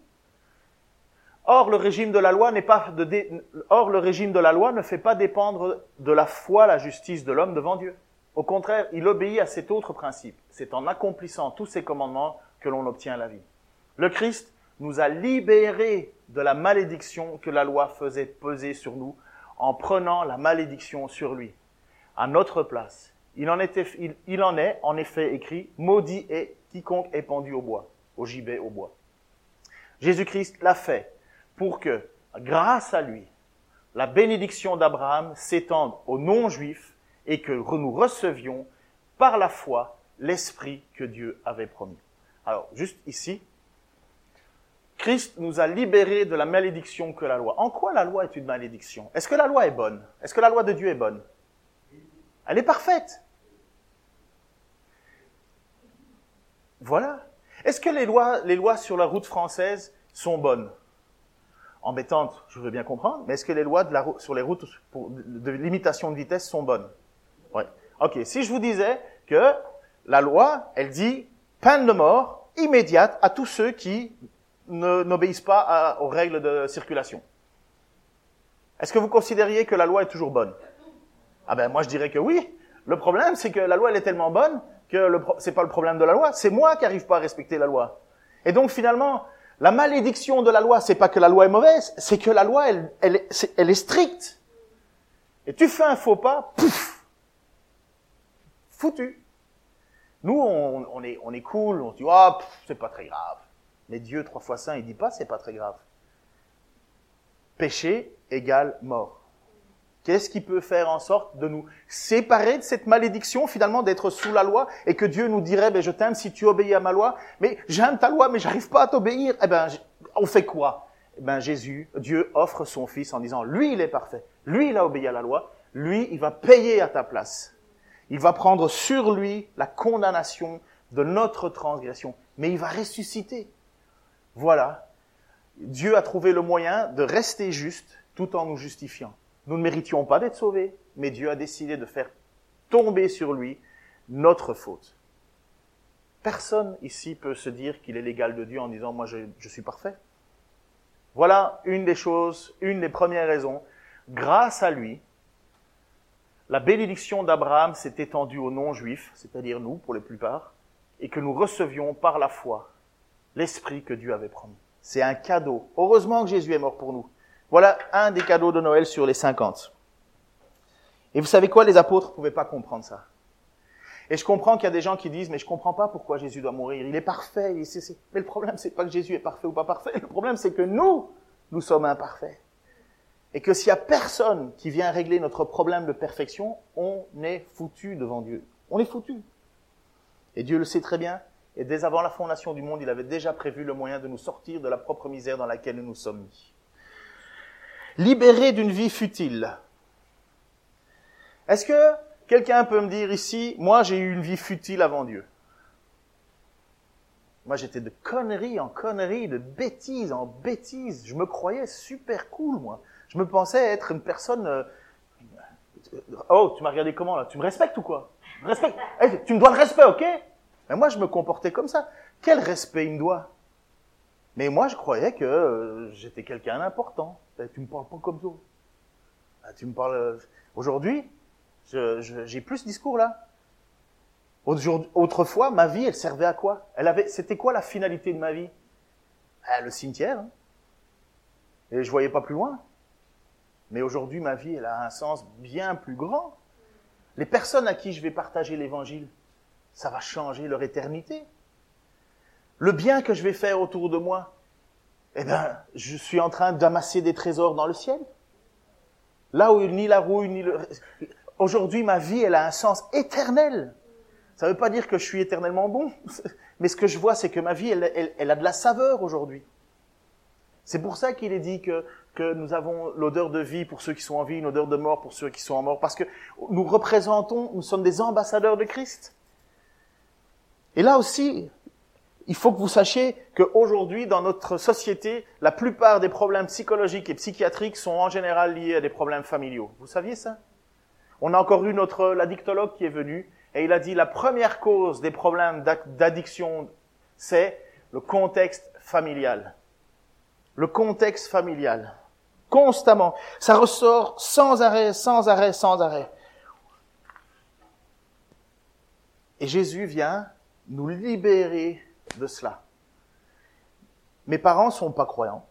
Or, le régime de la loi n'est pas de, or, le régime de la loi ne fait pas dépendre de la foi la justice de l'homme devant Dieu. Au contraire, il obéit à cet autre principe. C'est en accomplissant tous ces commandements que l'on obtient la vie. Le Christ nous a libérés de la malédiction que la loi faisait peser sur nous en prenant la malédiction sur lui, à notre place. Il en, était, il, en est en effet écrit, maudit est quiconque est pendu au bois, au gibet, au bois. Jésus-Christ l'a fait pour que, grâce à lui, la bénédiction d'Abraham s'étende aux non-juifs et que nous recevions par la foi l'esprit que Dieu avait promis. Alors, juste ici, Christ nous a libérés de la malédiction que la loi. En quoi la loi est une malédiction? Est-ce que la loi est bonne? Est-ce que la loi de Dieu est bonne? Elle est parfaite. Voilà. Est-ce que les lois, les lois sur la route française sont bonnes? Embêtantes, je veux bien comprendre, mais est-ce que les lois sur les routes de limitation de vitesse sont bonnes? Oui. Ok, si je vous disais que la loi, elle dit peine de mort immédiate à tous ceux qui n'obéissent pas aux règles de circulation. Est-ce que vous considériez que la loi est toujours bonne? Ah ben moi je dirais que oui. Le problème c'est que la loi elle est tellement bonne que ce n'est pas le problème de la loi, c'est moi qui n'arrive pas à respecter la loi. Et donc finalement, la malédiction de la loi, c'est pas que la loi est mauvaise, c'est que la loi elle, elle, est, elle est stricte. Et tu fais un faux pas, pouf, foutu. Nous, on, est, on est cool, on se dit, oh, c'est pas très grave. Mais Dieu, trois fois saint, il dit pas, c'est pas très grave. Péché égale mort. Qu'est-ce qui peut faire en sorte de nous séparer de cette malédiction, finalement, d'être sous la loi, et que Dieu nous dirait, ben, je t'aime si tu obéis à ma loi, mais j'aime ta loi, mais j'arrive pas à t'obéir. Eh ben, on fait quoi? Eh ben, Jésus, Dieu offre son fils en disant, lui, il est parfait. Lui, il a obéi à la loi. Lui, il va payer à ta place. Il va prendre sur lui la condamnation de notre transgression. Mais il va ressusciter. Voilà. Dieu a trouvé le moyen de rester juste tout en nous justifiant. Nous ne méritions pas d'être sauvés, mais Dieu a décidé de faire tomber sur lui notre faute. Personne ici peut se dire qu'il est l'égal de Dieu en disant moi je, suis parfait. Voilà une des choses, une des premières raisons. Grâce à lui, la bénédiction d'Abraham s'est étendue aux non-juifs, c'est-à-dire nous pour la plupart, et que nous recevions par la foi l'Esprit que Dieu avait promis. C'est un cadeau. Heureusement que Jésus est mort pour nous. Voilà un des cadeaux de Noël sur les 50. Et vous savez quoi, les apôtres ne pouvaient pas comprendre ça. Et je comprends qu'il y a des gens qui disent, mais je comprends pas pourquoi Jésus doit mourir. Il est parfait. Mais le problème, c'est pas que Jésus est parfait ou pas parfait. Le problème, c'est que nous, nous sommes imparfaits. Et que s'il y a personne qui vient régler notre problème de perfection, on est foutu devant Dieu. On est foutu. Et Dieu le sait très bien. Et dès avant la fondation du monde, il avait déjà prévu le moyen de nous sortir de la propre misère dans laquelle nous nous sommes mis. Libéré d'une vie futile. Est-ce que quelqu'un peut me dire ici, moi j'ai eu une vie futile avant Dieu? Moi j'étais de conneries en conneries, de bêtises en bêtises. Je me croyais super cool, moi. Je me pensais être une personne... Euh, oh, tu m'as regardé comment là? Tu me respectes ou quoi? Respecte. Eh, tu me dois le respect, ok? Mais moi, je me comportais comme ça. Quel respect il me doit? Mais moi, je croyais que euh, j'étais quelqu'un d'important. Eh, tu me parles pas comme ça. Ah, tu me parles. Euh, aujourd'hui, j'ai plus ce discours-là. Autrefois, ma vie, elle servait à quoi? Elle avait, c'était quoi la finalité de ma vie? Ah, Le cimetière. Hein. Et je voyais pas plus loin. Mais aujourd'hui, ma vie, elle a un sens bien plus grand. Les personnes à qui je vais partager l'évangile, ça va changer leur éternité. Le bien que je vais faire autour de moi, eh ben, je suis en train d'amasser des trésors dans le ciel. Là où ni la rouille, ni le... Aujourd'hui, ma vie, elle a un sens éternel. Ça ne veut pas dire que je suis éternellement bon, mais ce que je vois, c'est que ma vie, elle, elle, elle a de la saveur aujourd'hui. C'est pour ça qu'il est dit que que nous avons l'odeur de vie pour ceux qui sont en vie, une odeur de mort pour ceux qui sont en mort, parce que nous représentons, nous sommes des ambassadeurs de Christ. Et là aussi, il faut que vous sachiez qu'aujourd'hui, dans notre société, la plupart des problèmes psychologiques et psychiatriques sont en général liés à des problèmes familiaux. Vous saviez ça? On a encore eu notre l'addictologue qui est venu et il a dit la première cause des problèmes d'addiction, c'est le contexte familial. Le contexte familial constamment. Ça ressort sans arrêt, sans arrêt, sans arrêt. Et Jésus vient nous libérer de cela. Mes parents sont pas croyants.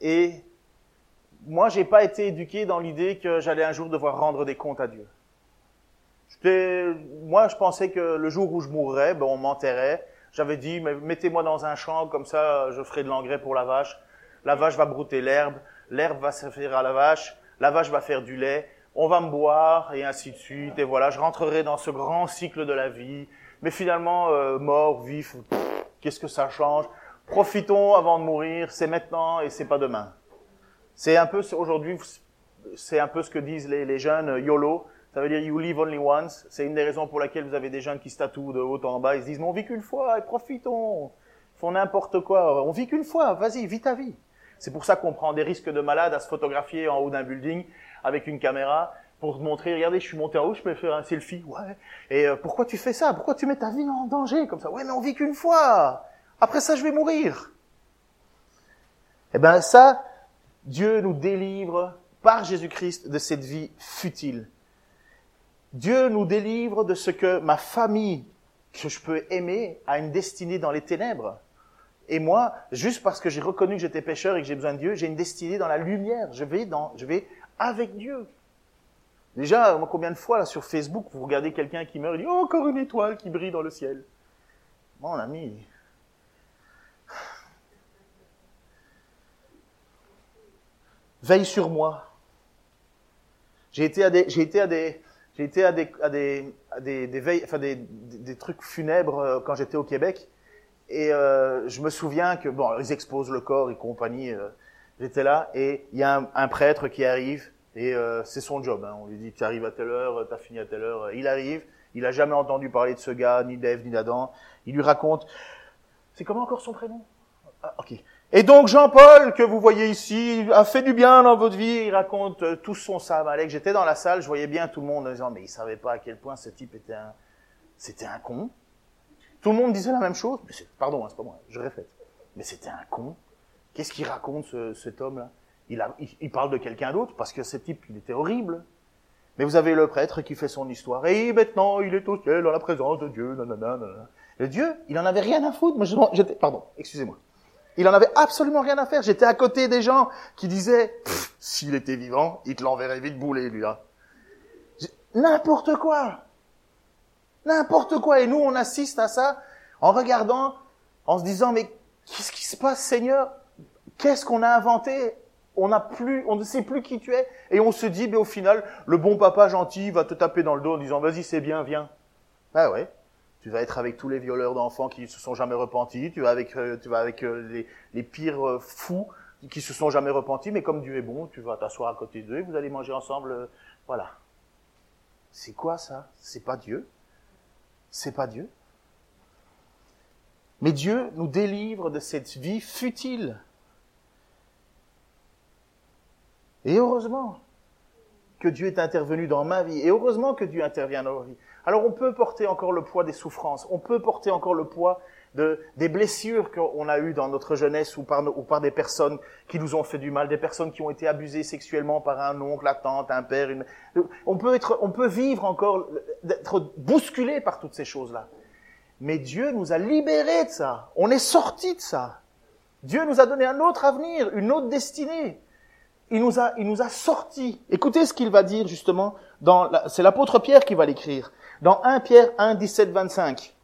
Et moi, j'ai pas été éduqué dans l'idée que j'allais un jour devoir rendre des comptes à Dieu. Moi, je pensais que le jour où je mourrais, ben, on m'enterrait, j'avais dit, mettez-moi dans un champ, comme ça, je ferai de l'engrais pour la vache. La vache va brouter l'herbe, l'herbe va se faire à la vache, la vache va faire du lait, on va me boire, et ainsi de suite. Et voilà, je rentrerai dans ce grand cycle de la vie. Mais finalement, euh, mort, vif, qu'est-ce que ça change? Profitons avant de mourir, c'est maintenant et c'est pas demain. C'est un peu, aujourd'hui, c'est un peu ce que disent les, jeunes YOLO. Ça veut dire you live only once. C'est une des raisons pour laquelle vous avez des jeunes qui se tatouent de haut en bas. Ils se disent, mais on vit qu'une fois, et profitons. Ils font n'importe quoi. On vit qu'une fois, vas-y, vis ta vie. C'est pour ça qu'on prend des risques de malade à se photographier en haut d'un building avec une caméra pour te montrer, regardez, je suis monté en haut, je peux faire un selfie. Ouais. Et euh, pourquoi tu fais ça? Pourquoi tu mets ta vie en danger comme ça? Ouais, mais on vit qu'une fois. Après ça, je vais mourir. Eh ben ça, Dieu nous délivre par Jésus-Christ de cette vie futile. Dieu nous délivre de ce que ma famille, que je peux aimer, a une destinée dans les ténèbres. Et moi, juste parce que j'ai reconnu que j'étais pécheur et que j'ai besoin de Dieu, j'ai une destinée dans la lumière. Je vais dans, je vais avec Dieu. Déjà, combien de fois, là, sur Facebook, vous regardez quelqu'un qui meurt et dit, oh, encore une étoile qui brille dans le ciel. Mon ami. Veille sur moi. J'ai été à des, j'ai été à des, j'ai été à des, trucs funèbres euh, quand j'étais au Québec. Et euh, je me souviens que bon, ils exposent le corps et compagnie. Euh, j'étais là et il y a un, un, prêtre qui arrive et euh, c'est son job. Hein. On lui dit tu arrives à telle heure, tu as fini à telle heure. Il arrive, il a jamais entendu parler de ce gars, ni d'Ève, ni d'Adam. Il lui raconte. C'est comment encore son prénom? Ah, Ok. Et donc Jean-Paul, que vous voyez ici, a fait du bien dans votre vie. Il raconte euh, tout son Samalek. J'étais dans la salle, je voyais bien tout le monde en disant, mais il savait pas à quel point ce type était un, c'était un con. Tout le monde disait la même chose. Mais pardon, hein, c'est pas moi, je répète. Mais c'était un con. Qu'est-ce qu'il raconte ce, cet homme-là? Il, il, parle de quelqu'un d'autre parce que ce type, il était horrible. Mais vous avez le prêtre qui fait son histoire. Et maintenant, il est au ciel dans la présence de Dieu. Nanana. Le Dieu, il en avait rien à foutre. Moi, j'étais, pardon, excusez-moi. Il en avait absolument rien à faire. J'étais à côté des gens qui disaient, s'il était vivant, il te l'enverrait vite bouler, lui, là. N'importe quoi. N'importe quoi. Et nous, on assiste à ça en regardant, en se disant, mais qu'est-ce qui se passe, Seigneur? Qu'est-ce qu'on a inventé? On n'a plus, on ne sait plus qui tu es. Et on se dit, mais au final, le bon papa gentil va te taper dans le dos en disant, vas-y, c'est bien, viens. Ah ouais. Tu vas être avec tous les violeurs d'enfants qui ne se sont jamais repentis. Tu vas avec, euh, tu vas avec euh, les, les, pires euh, fous qui se sont jamais repentis. Mais comme Dieu est bon, tu vas t'asseoir à côté d'eux et vous allez manger ensemble. voilà. C'est quoi ça? C'est pas Dieu? C'est pas Dieu. Mais Dieu nous délivre de cette vie futile. Et heureusement que Dieu est intervenu dans ma vie. Et heureusement que Dieu intervient dans ma vie. Alors on peut porter encore le poids des souffrances, on peut porter encore le poids de, des blessures qu'on a eues dans notre jeunesse ou par, ou par des personnes qui nous ont fait du mal, des personnes qui ont été abusées sexuellement par un oncle, la tante, un père. Une... On peut être, on peut vivre encore, d'être bousculé par toutes ces choses-là. Mais Dieu nous a libérés de ça. On est sorti de ça. Dieu nous a donné un autre avenir, une autre destinée. Il nous a, il nous a sortis. Écoutez ce qu'il va dire justement dans, c'est l'apôtre Pierre qui va l'écrire. Dans 1 Pierre 1, 17, 25.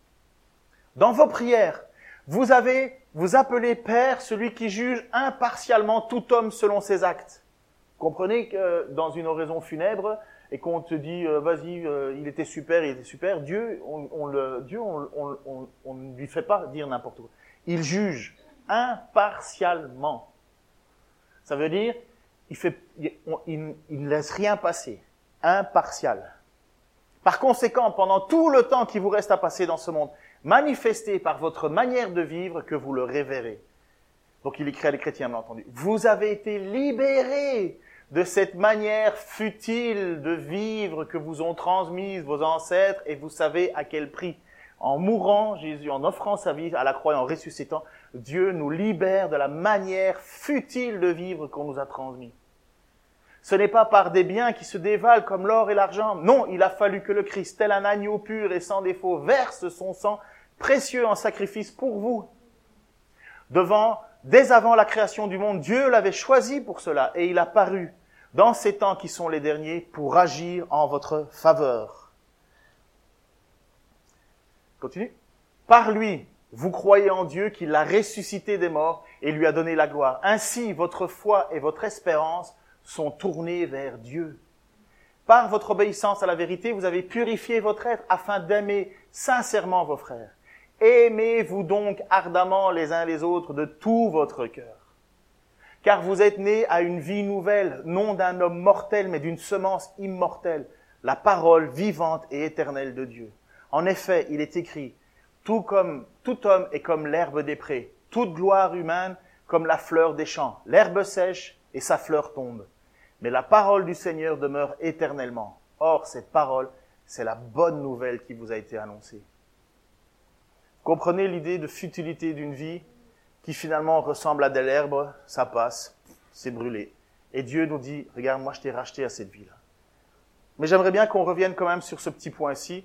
Dans vos prières, vous avez, vous appelez Père celui qui juge impartialement tout homme selon ses actes. Comprenez que dans une oraison funèbre, et qu'on te dit euh, vas-y, euh, il était super, il était super, Dieu, on, le, Dieu, on, on, on, ne lui fait pas dire n'importe quoi. Il juge impartialement. Ça veut dire, il fait, il, il ne laisse rien passer. Impartial. Par conséquent, pendant tout le temps qui vous reste à passer dans ce monde, manifestez par votre manière de vivre que vous le révérez. Donc il écrit à les chrétiens, bien entendu. Vous avez été libérés de cette manière futile de vivre que vous ont transmise vos ancêtres et vous savez à quel prix. En mourant, Jésus, en offrant sa vie à la croix et en ressuscitant, Dieu nous libère de la manière futile de vivre qu'on nous a transmise. Ce n'est pas par des biens qui se dévalent comme l'or et l'argent. Non, il a fallu que le Christ, tel un agneau pur et sans défaut, verse son sang précieux en sacrifice pour vous. Devant, dès avant la création du monde, Dieu l'avait choisi pour cela et il a paru dans ces temps qui sont les derniers pour agir en votre faveur. Continue. Par lui, vous croyez en Dieu qui l'a ressuscité des morts et lui a donné la gloire. Ainsi, votre foi et votre espérance sont tournés vers Dieu. Par votre obéissance à la vérité, vous avez purifié votre être afin d'aimer sincèrement vos frères. Aimez-vous donc ardemment les uns les autres de tout votre cœur. Car vous êtes nés à une vie nouvelle, non d'un homme mortel, mais d'une semence immortelle, la parole vivante et éternelle de Dieu. En effet, il est écrit, tout homme est comme l'herbe des prés, toute gloire humaine comme la fleur des champs. L'herbe sèche et sa fleur tombe mais la parole du Seigneur demeure éternellement. Or, cette parole, c'est la bonne nouvelle qui vous a été annoncée. Comprenez l'idée de futilité d'une vie qui finalement ressemble à de l'herbe, ça passe, c'est brûlé. Et Dieu nous dit, regarde, moi je t'ai racheté à cette vie-là. Mais j'aimerais bien qu'on revienne quand même sur ce petit point-ci.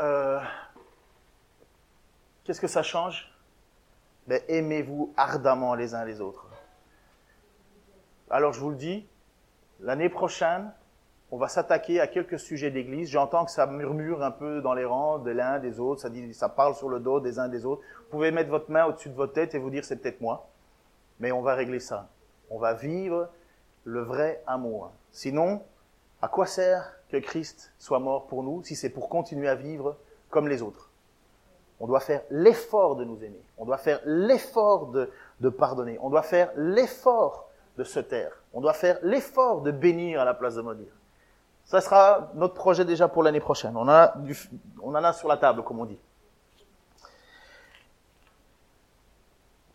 Euh, Qu'est-ce que ça change? Ben, Aimez-vous ardemment les uns les autres. Alors je vous le dis, l'année prochaine, on va s'attaquer à quelques sujets d'église. J'entends que ça murmure un peu dans les rangs de l'un des autres, ça, dit, ça parle sur le dos des uns des autres. Vous pouvez mettre votre main au-dessus de votre tête et vous dire c'est peut-être moi. Mais on va régler ça. On va vivre le vrai amour. Sinon, à quoi sert que Christ soit mort pour nous si c'est pour continuer à vivre comme les autres? On doit faire l'effort de nous aimer. On doit faire l'effort de, de pardonner. On doit faire l'effort de se taire. On doit faire l'effort de bénir à la place de maudire. Ça sera notre projet déjà pour l'année prochaine. On en, a on en a sur la table, comme on dit.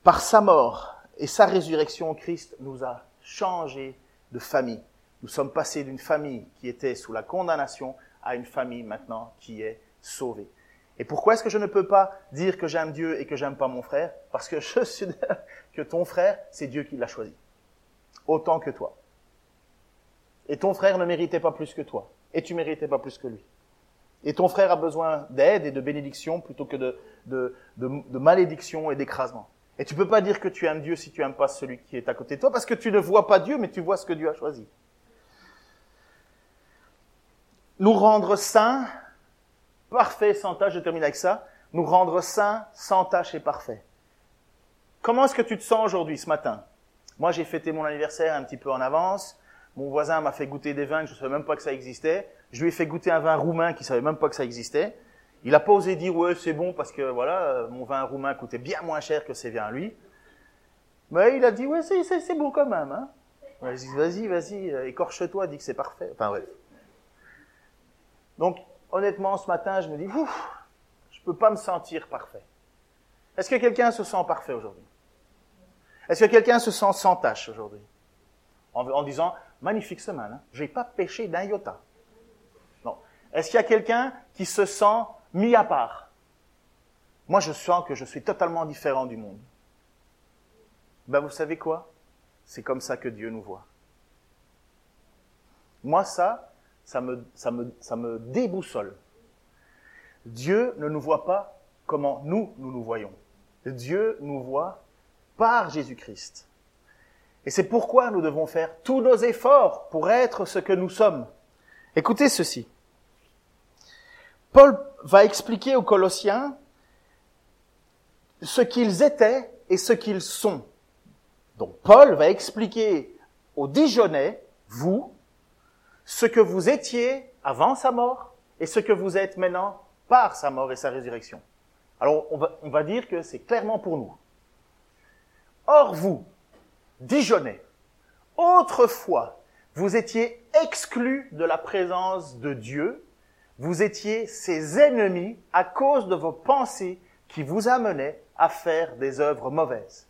Par sa mort et sa résurrection, Christ nous a changé de famille. Nous sommes passés d'une famille qui était sous la condamnation à une famille maintenant qui est sauvée. Et pourquoi est-ce que je ne peux pas dire que j'aime Dieu et que j'aime pas mon frère? Parce que je suis que ton frère, c'est Dieu qui l'a choisi. Autant que toi. Et ton frère ne méritait pas plus que toi. Et tu méritais pas plus que lui. Et ton frère a besoin d'aide et de bénédiction plutôt que de, malédiction et d'écrasement. Et tu peux pas dire que tu aimes Dieu si tu aimes pas celui qui est à côté de toi, parce que tu ne vois pas Dieu, mais tu vois ce que Dieu a choisi. Nous rendre saints, parfaits, sans tâche, je termine avec ça, nous rendre saints, sans tâche et parfaits. Comment est-ce que tu te sens aujourd'hui, ce matin? Moi, j'ai fêté mon anniversaire un petit peu en avance. Mon voisin m'a fait goûter des vins que je ne savais même pas que ça existait. Je lui ai fait goûter un vin roumain qui ne savait même pas que ça existait. Il a pas osé dire ouais c'est bon parce que voilà euh, mon vin roumain coûtait bien moins cher que ses vins à lui. Mais il a dit ouais c'est c'est bon quand même. Hein. Vas-y vas-y euh, écorche-toi dis que c'est parfait. Enfin bref. Donc honnêtement ce matin je me dis ouf je peux pas me sentir parfait. Est-ce que quelqu'un se sent parfait aujourd'hui? Est-ce que quelqu'un se sent sans tâche aujourd'hui? En, disant magnifique semaine. Hein. J'ai pas péché d'un iota. Non. Est-ce qu'il y a quelqu'un qui se sent mis à part? Moi, je sens que je suis totalement différent du monde. Ben, vous savez quoi? C'est comme ça que Dieu nous voit. Moi, ça, ça me, ça me, ça me déboussole. Dieu ne nous voit pas comment nous, nous nous voyons. Dieu nous voit par Jésus-Christ. Et c'est pourquoi nous devons faire tous nos efforts pour être ce que nous sommes. Écoutez ceci. Paul va expliquer aux Colossiens ce qu'ils étaient et ce qu'ils sont. Donc Paul va expliquer aux Dijonais, vous, ce que vous étiez avant sa mort et ce que vous êtes maintenant par sa mort et sa résurrection. Alors on va, on va dire que c'est clairement pour nous. Or vous, Dijonais, autrefois, vous étiez exclus de la présence de Dieu, vous étiez ses ennemis à cause de vos pensées qui vous amenaient à faire des œuvres mauvaises.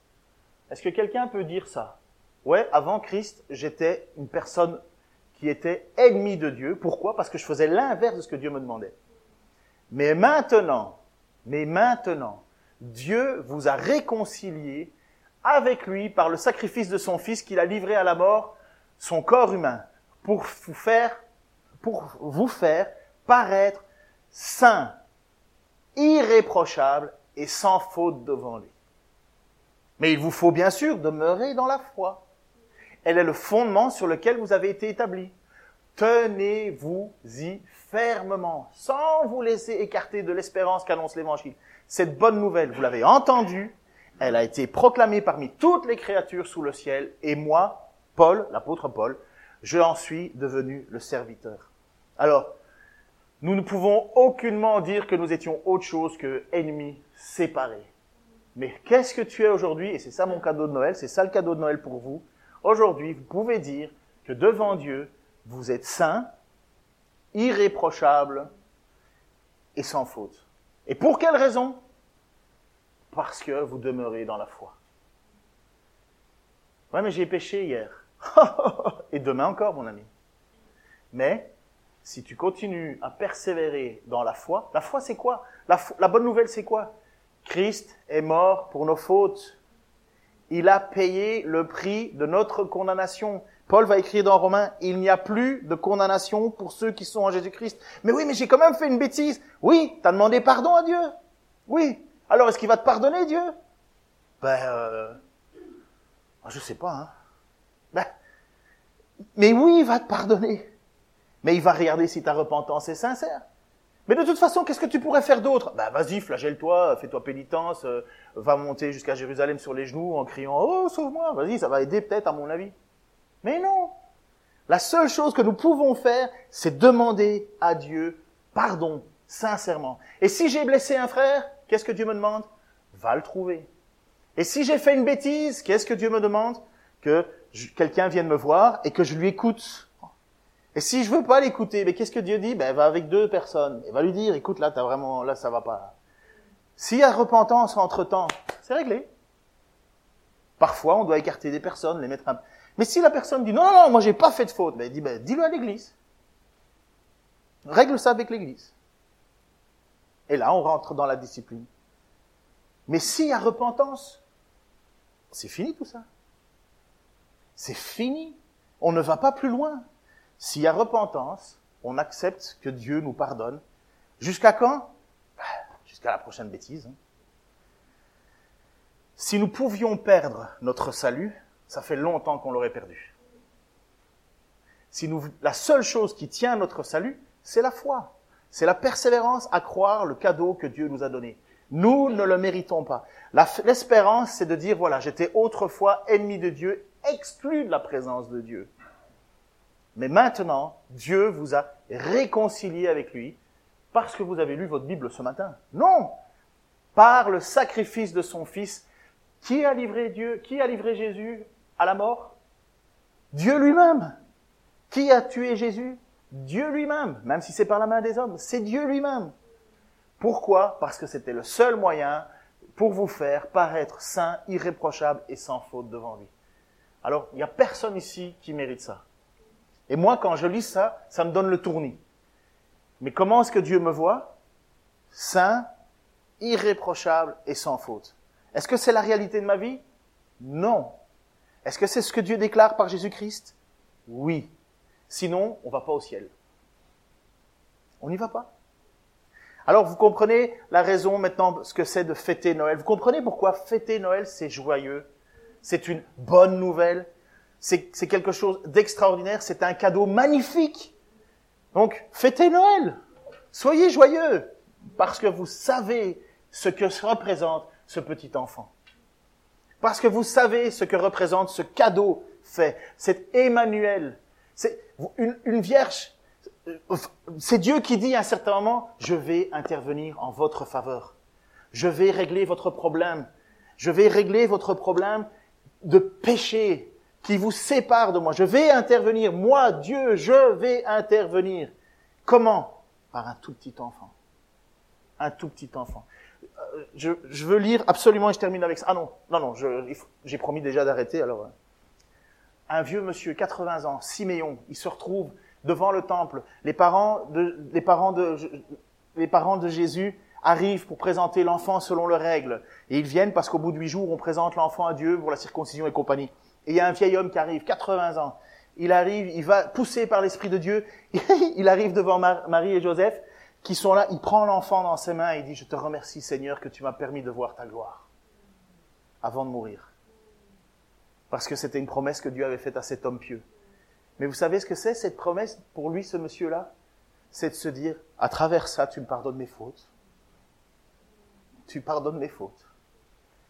Est-ce que quelqu'un peut dire ça? Ouais, avant Christ, j'étais une personne qui était ennemie de Dieu. Pourquoi? Parce que je faisais l'inverse de ce que Dieu me demandait. Mais maintenant, mais maintenant, Dieu vous a réconcilié avec lui par le sacrifice de son Fils qu'il a livré à la mort, son corps humain, pour vous faire, pour vous faire paraître saint, irréprochable et sans faute devant lui. Mais il vous faut bien sûr demeurer dans la foi. Elle est le fondement sur lequel vous avez été établi. Tenez-vous-y fermement, sans vous laisser écarter de l'espérance qu'annonce l'Évangile. Cette bonne nouvelle, vous l'avez entendue, elle a été proclamée parmi toutes les créatures sous le ciel, et moi, Paul, l'apôtre Paul, je en suis devenu le serviteur. Alors, nous ne pouvons aucunement dire que nous étions autre chose que ennemis séparés. Mais qu'est-ce que tu es aujourd'hui? Et c'est ça mon cadeau de Noël, c'est ça le cadeau de Noël pour vous. Aujourd'hui, vous pouvez dire que devant Dieu, vous êtes saint, irréprochable et sans faute. Et pour quelle raison? Parce que vous demeurez dans la foi. Ouais, mais j'ai péché hier. Et demain encore, mon ami. Mais si tu continues à persévérer dans la foi, la foi c'est quoi? La, la bonne nouvelle c'est quoi? Christ est mort pour nos fautes. Il a payé le prix de notre condamnation. Paul va écrire dans Romains, il n'y a plus de condamnation pour ceux qui sont en Jésus-Christ. Mais oui, mais j'ai quand même fait une bêtise. Oui, tu as demandé pardon à Dieu. Oui, alors, est-ce qu'il va te pardonner, Dieu? Ben, euh, je sais pas. Hein. Ben, mais oui, il va te pardonner. Mais il va regarder si ta repentance est sincère. Mais de toute façon, qu'est-ce que tu pourrais faire d'autre? Bah vas-y, flagelle-toi, fais-toi pénitence, euh, va monter jusqu'à Jérusalem sur les genoux en criant ⁇ Oh, sauve-moi !⁇ Vas-y, ça va aider peut-être à mon avis. Mais non La seule chose que nous pouvons faire, c'est demander à Dieu pardon, sincèrement. Et si j'ai blessé un frère, qu'est-ce que Dieu me demande? Va le trouver. Et si j'ai fait une bêtise, qu'est-ce que Dieu me demande? Que quelqu'un vienne me voir et que je lui écoute. Et si je veux pas l'écouter, mais qu'est-ce que Dieu dit? Ben va avec deux personnes et va lui dire écoute là t'as vraiment là ça va pas. S'il y a repentance entre temps, c'est réglé. Parfois on doit écarter des personnes, les mettre un... Mais si la personne dit non non non moi j'ai pas fait de faute, ben dit ben dis-le à l'église. Règle ça avec l'église. Et là on rentre dans la discipline. Mais s'il y a repentance, c'est fini tout ça. C'est fini. On ne va pas plus loin. S'il y a repentance, on accepte que Dieu nous pardonne. Jusqu'à quand? Bah, Jusqu'à la prochaine bêtise. Hein. Si nous pouvions perdre notre salut, ça fait longtemps qu'on l'aurait perdu. Si nous, la seule chose qui tient notre salut, c'est la foi. C'est la persévérance à croire le cadeau que Dieu nous a donné. Nous ne le méritons pas. L'espérance, c'est de dire, voilà, j'étais autrefois ennemi de Dieu, exclu de la présence de Dieu. Mais maintenant, Dieu vous a réconcilié avec lui parce que vous avez lu votre Bible ce matin. Non Par le sacrifice de son Fils, qui a livré Dieu, qui a livré Jésus à la mort? Dieu lui-même. Qui a tué Jésus? Dieu lui-même, même si c'est par la main des hommes, c'est Dieu lui-même. Pourquoi? Parce que c'était le seul moyen pour vous faire paraître saint, irréprochable et sans faute devant lui. Alors, il n'y a personne ici qui mérite ça. Et moi, quand je lis ça, ça me donne le tournis. Mais comment est-ce que Dieu me voit? Saint, irréprochable et sans faute. Est-ce que c'est la réalité de ma vie? Non. Est-ce que c'est ce que Dieu déclare par Jésus-Christ? Oui. Sinon, on va pas au ciel. On n'y va pas. Alors, vous comprenez la raison maintenant, ce que c'est de fêter Noël. Vous comprenez pourquoi fêter Noël, c'est joyeux. C'est une bonne nouvelle c'est quelque chose d'extraordinaire, c'est un cadeau magnifique. Donc, fêtez Noël. Soyez joyeux, parce que vous savez ce que représente ce petit enfant. Parce que vous savez ce que représente ce cadeau fait. C'est Emmanuel. C'est une, une vierge. C'est Dieu qui dit à un certain moment, je vais intervenir en votre faveur. Je vais régler votre problème. Je vais régler votre problème de péché, qui vous sépare de moi. Je vais intervenir. Moi, Dieu, je vais intervenir. Comment? Par un tout petit enfant. Un tout petit enfant. Euh, je, je, veux lire absolument et je termine avec ça. Ah non, non, non, j'ai promis déjà d'arrêter. Alors, euh. Un vieux monsieur, 80 ans, Siméon, il se retrouve devant le temple. Les parents de, les parents de, les parents de Jésus arrivent pour présenter l'enfant selon leurs règles. Et ils viennent parce qu'au bout de huit jours, on présente l'enfant à Dieu pour la circoncision et compagnie. Et il y a un vieil homme qui arrive, 80 ans. Il arrive, il va poussé par l'Esprit de Dieu. il arrive devant Marie et Joseph qui sont là. Il prend l'enfant dans ses mains et il dit, je te remercie Seigneur que tu m'as permis de voir ta gloire avant de mourir. Parce que c'était une promesse que Dieu avait faite à cet homme pieux. Mais vous savez ce que c'est cette promesse pour lui, ce monsieur-là? C'est de se dire, à travers ça, tu me pardonnes mes fautes. Tu pardonnes mes fautes.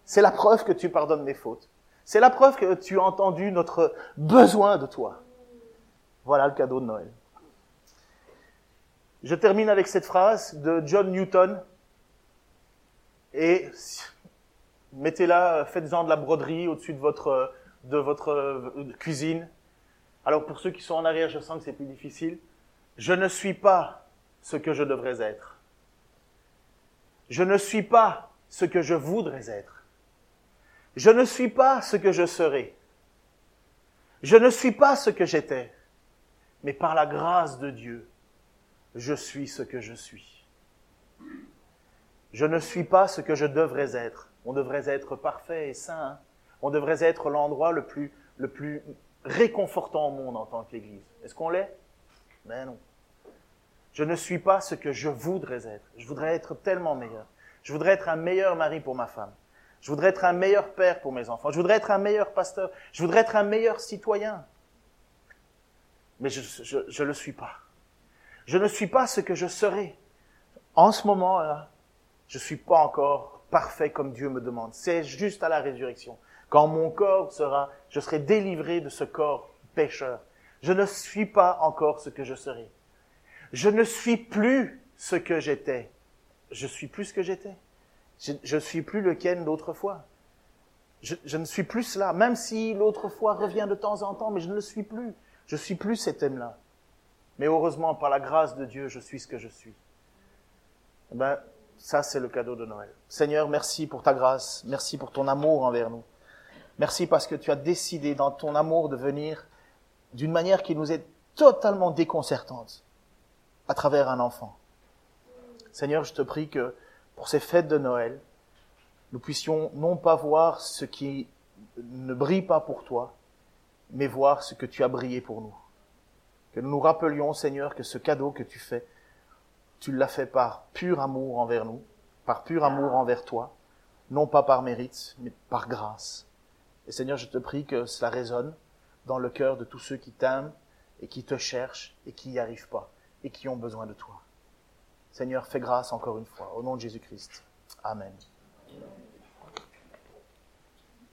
C'est la preuve que tu pardonnes mes fautes. C'est la preuve que tu as entendu notre besoin de toi. Voilà le cadeau de Noël. Je termine avec cette phrase de John Newton. Et mettez-la, faites-en de la broderie au-dessus de votre, de votre euh, cuisine. Alors pour ceux qui sont en arrière, je sens que c'est plus difficile. Je ne suis pas ce que je devrais être. Je ne suis pas ce que je voudrais être. Je ne suis pas ce que je serai. Je ne suis pas ce que j'étais. Mais par la grâce de Dieu, je suis ce que je suis. Je ne suis pas ce que je devrais être. On devrait être parfait et saint. On devrait être l'endroit le plus, le plus réconfortant au monde en tant qu'Église. Est-ce qu'on l'est? Ben non. Je ne suis pas ce que je voudrais être. Je voudrais être tellement meilleur. Je voudrais être un meilleur mari pour ma femme. Je voudrais être un meilleur père pour mes enfants. Je voudrais être un meilleur pasteur. Je voudrais être un meilleur citoyen. Mais je ne le suis pas. Je ne suis pas ce que je serai. En ce moment-là, je suis pas encore parfait comme Dieu me demande. C'est juste à la résurrection. Quand mon corps sera, je serai délivré de ce corps pécheur. Je ne suis pas encore ce que je serai. Je ne suis plus ce que j'étais. Je suis plus ce que j'étais. Je, ne suis plus le Ken d'autrefois. Je, ne suis plus cela, même si l'autre fois revient de temps en temps, mais je ne le suis plus. Je suis plus cet homme-là. Mais heureusement, par la grâce de Dieu, je suis ce que je suis. Eh ben, ça, c'est le cadeau de Noël. Seigneur, merci pour ta grâce. Merci pour ton amour envers nous. Merci parce que tu as décidé dans ton amour de venir d'une manière qui nous est totalement déconcertante à travers un enfant. Seigneur, je te prie que pour ces fêtes de Noël, nous puissions non pas voir ce qui ne brille pas pour toi, mais voir ce que tu as brillé pour nous. Que nous nous rappelions, Seigneur, que ce cadeau que tu fais, tu l'as fait par pur amour envers nous, par pur amour envers toi, non pas par mérite, mais par grâce. Et Seigneur, je te prie que cela résonne dans le cœur de tous ceux qui t'aiment et qui te cherchent et qui n'y arrivent pas et qui ont besoin de toi. Seigneur, fais grâce encore une fois, au nom de Jésus-Christ. Amen.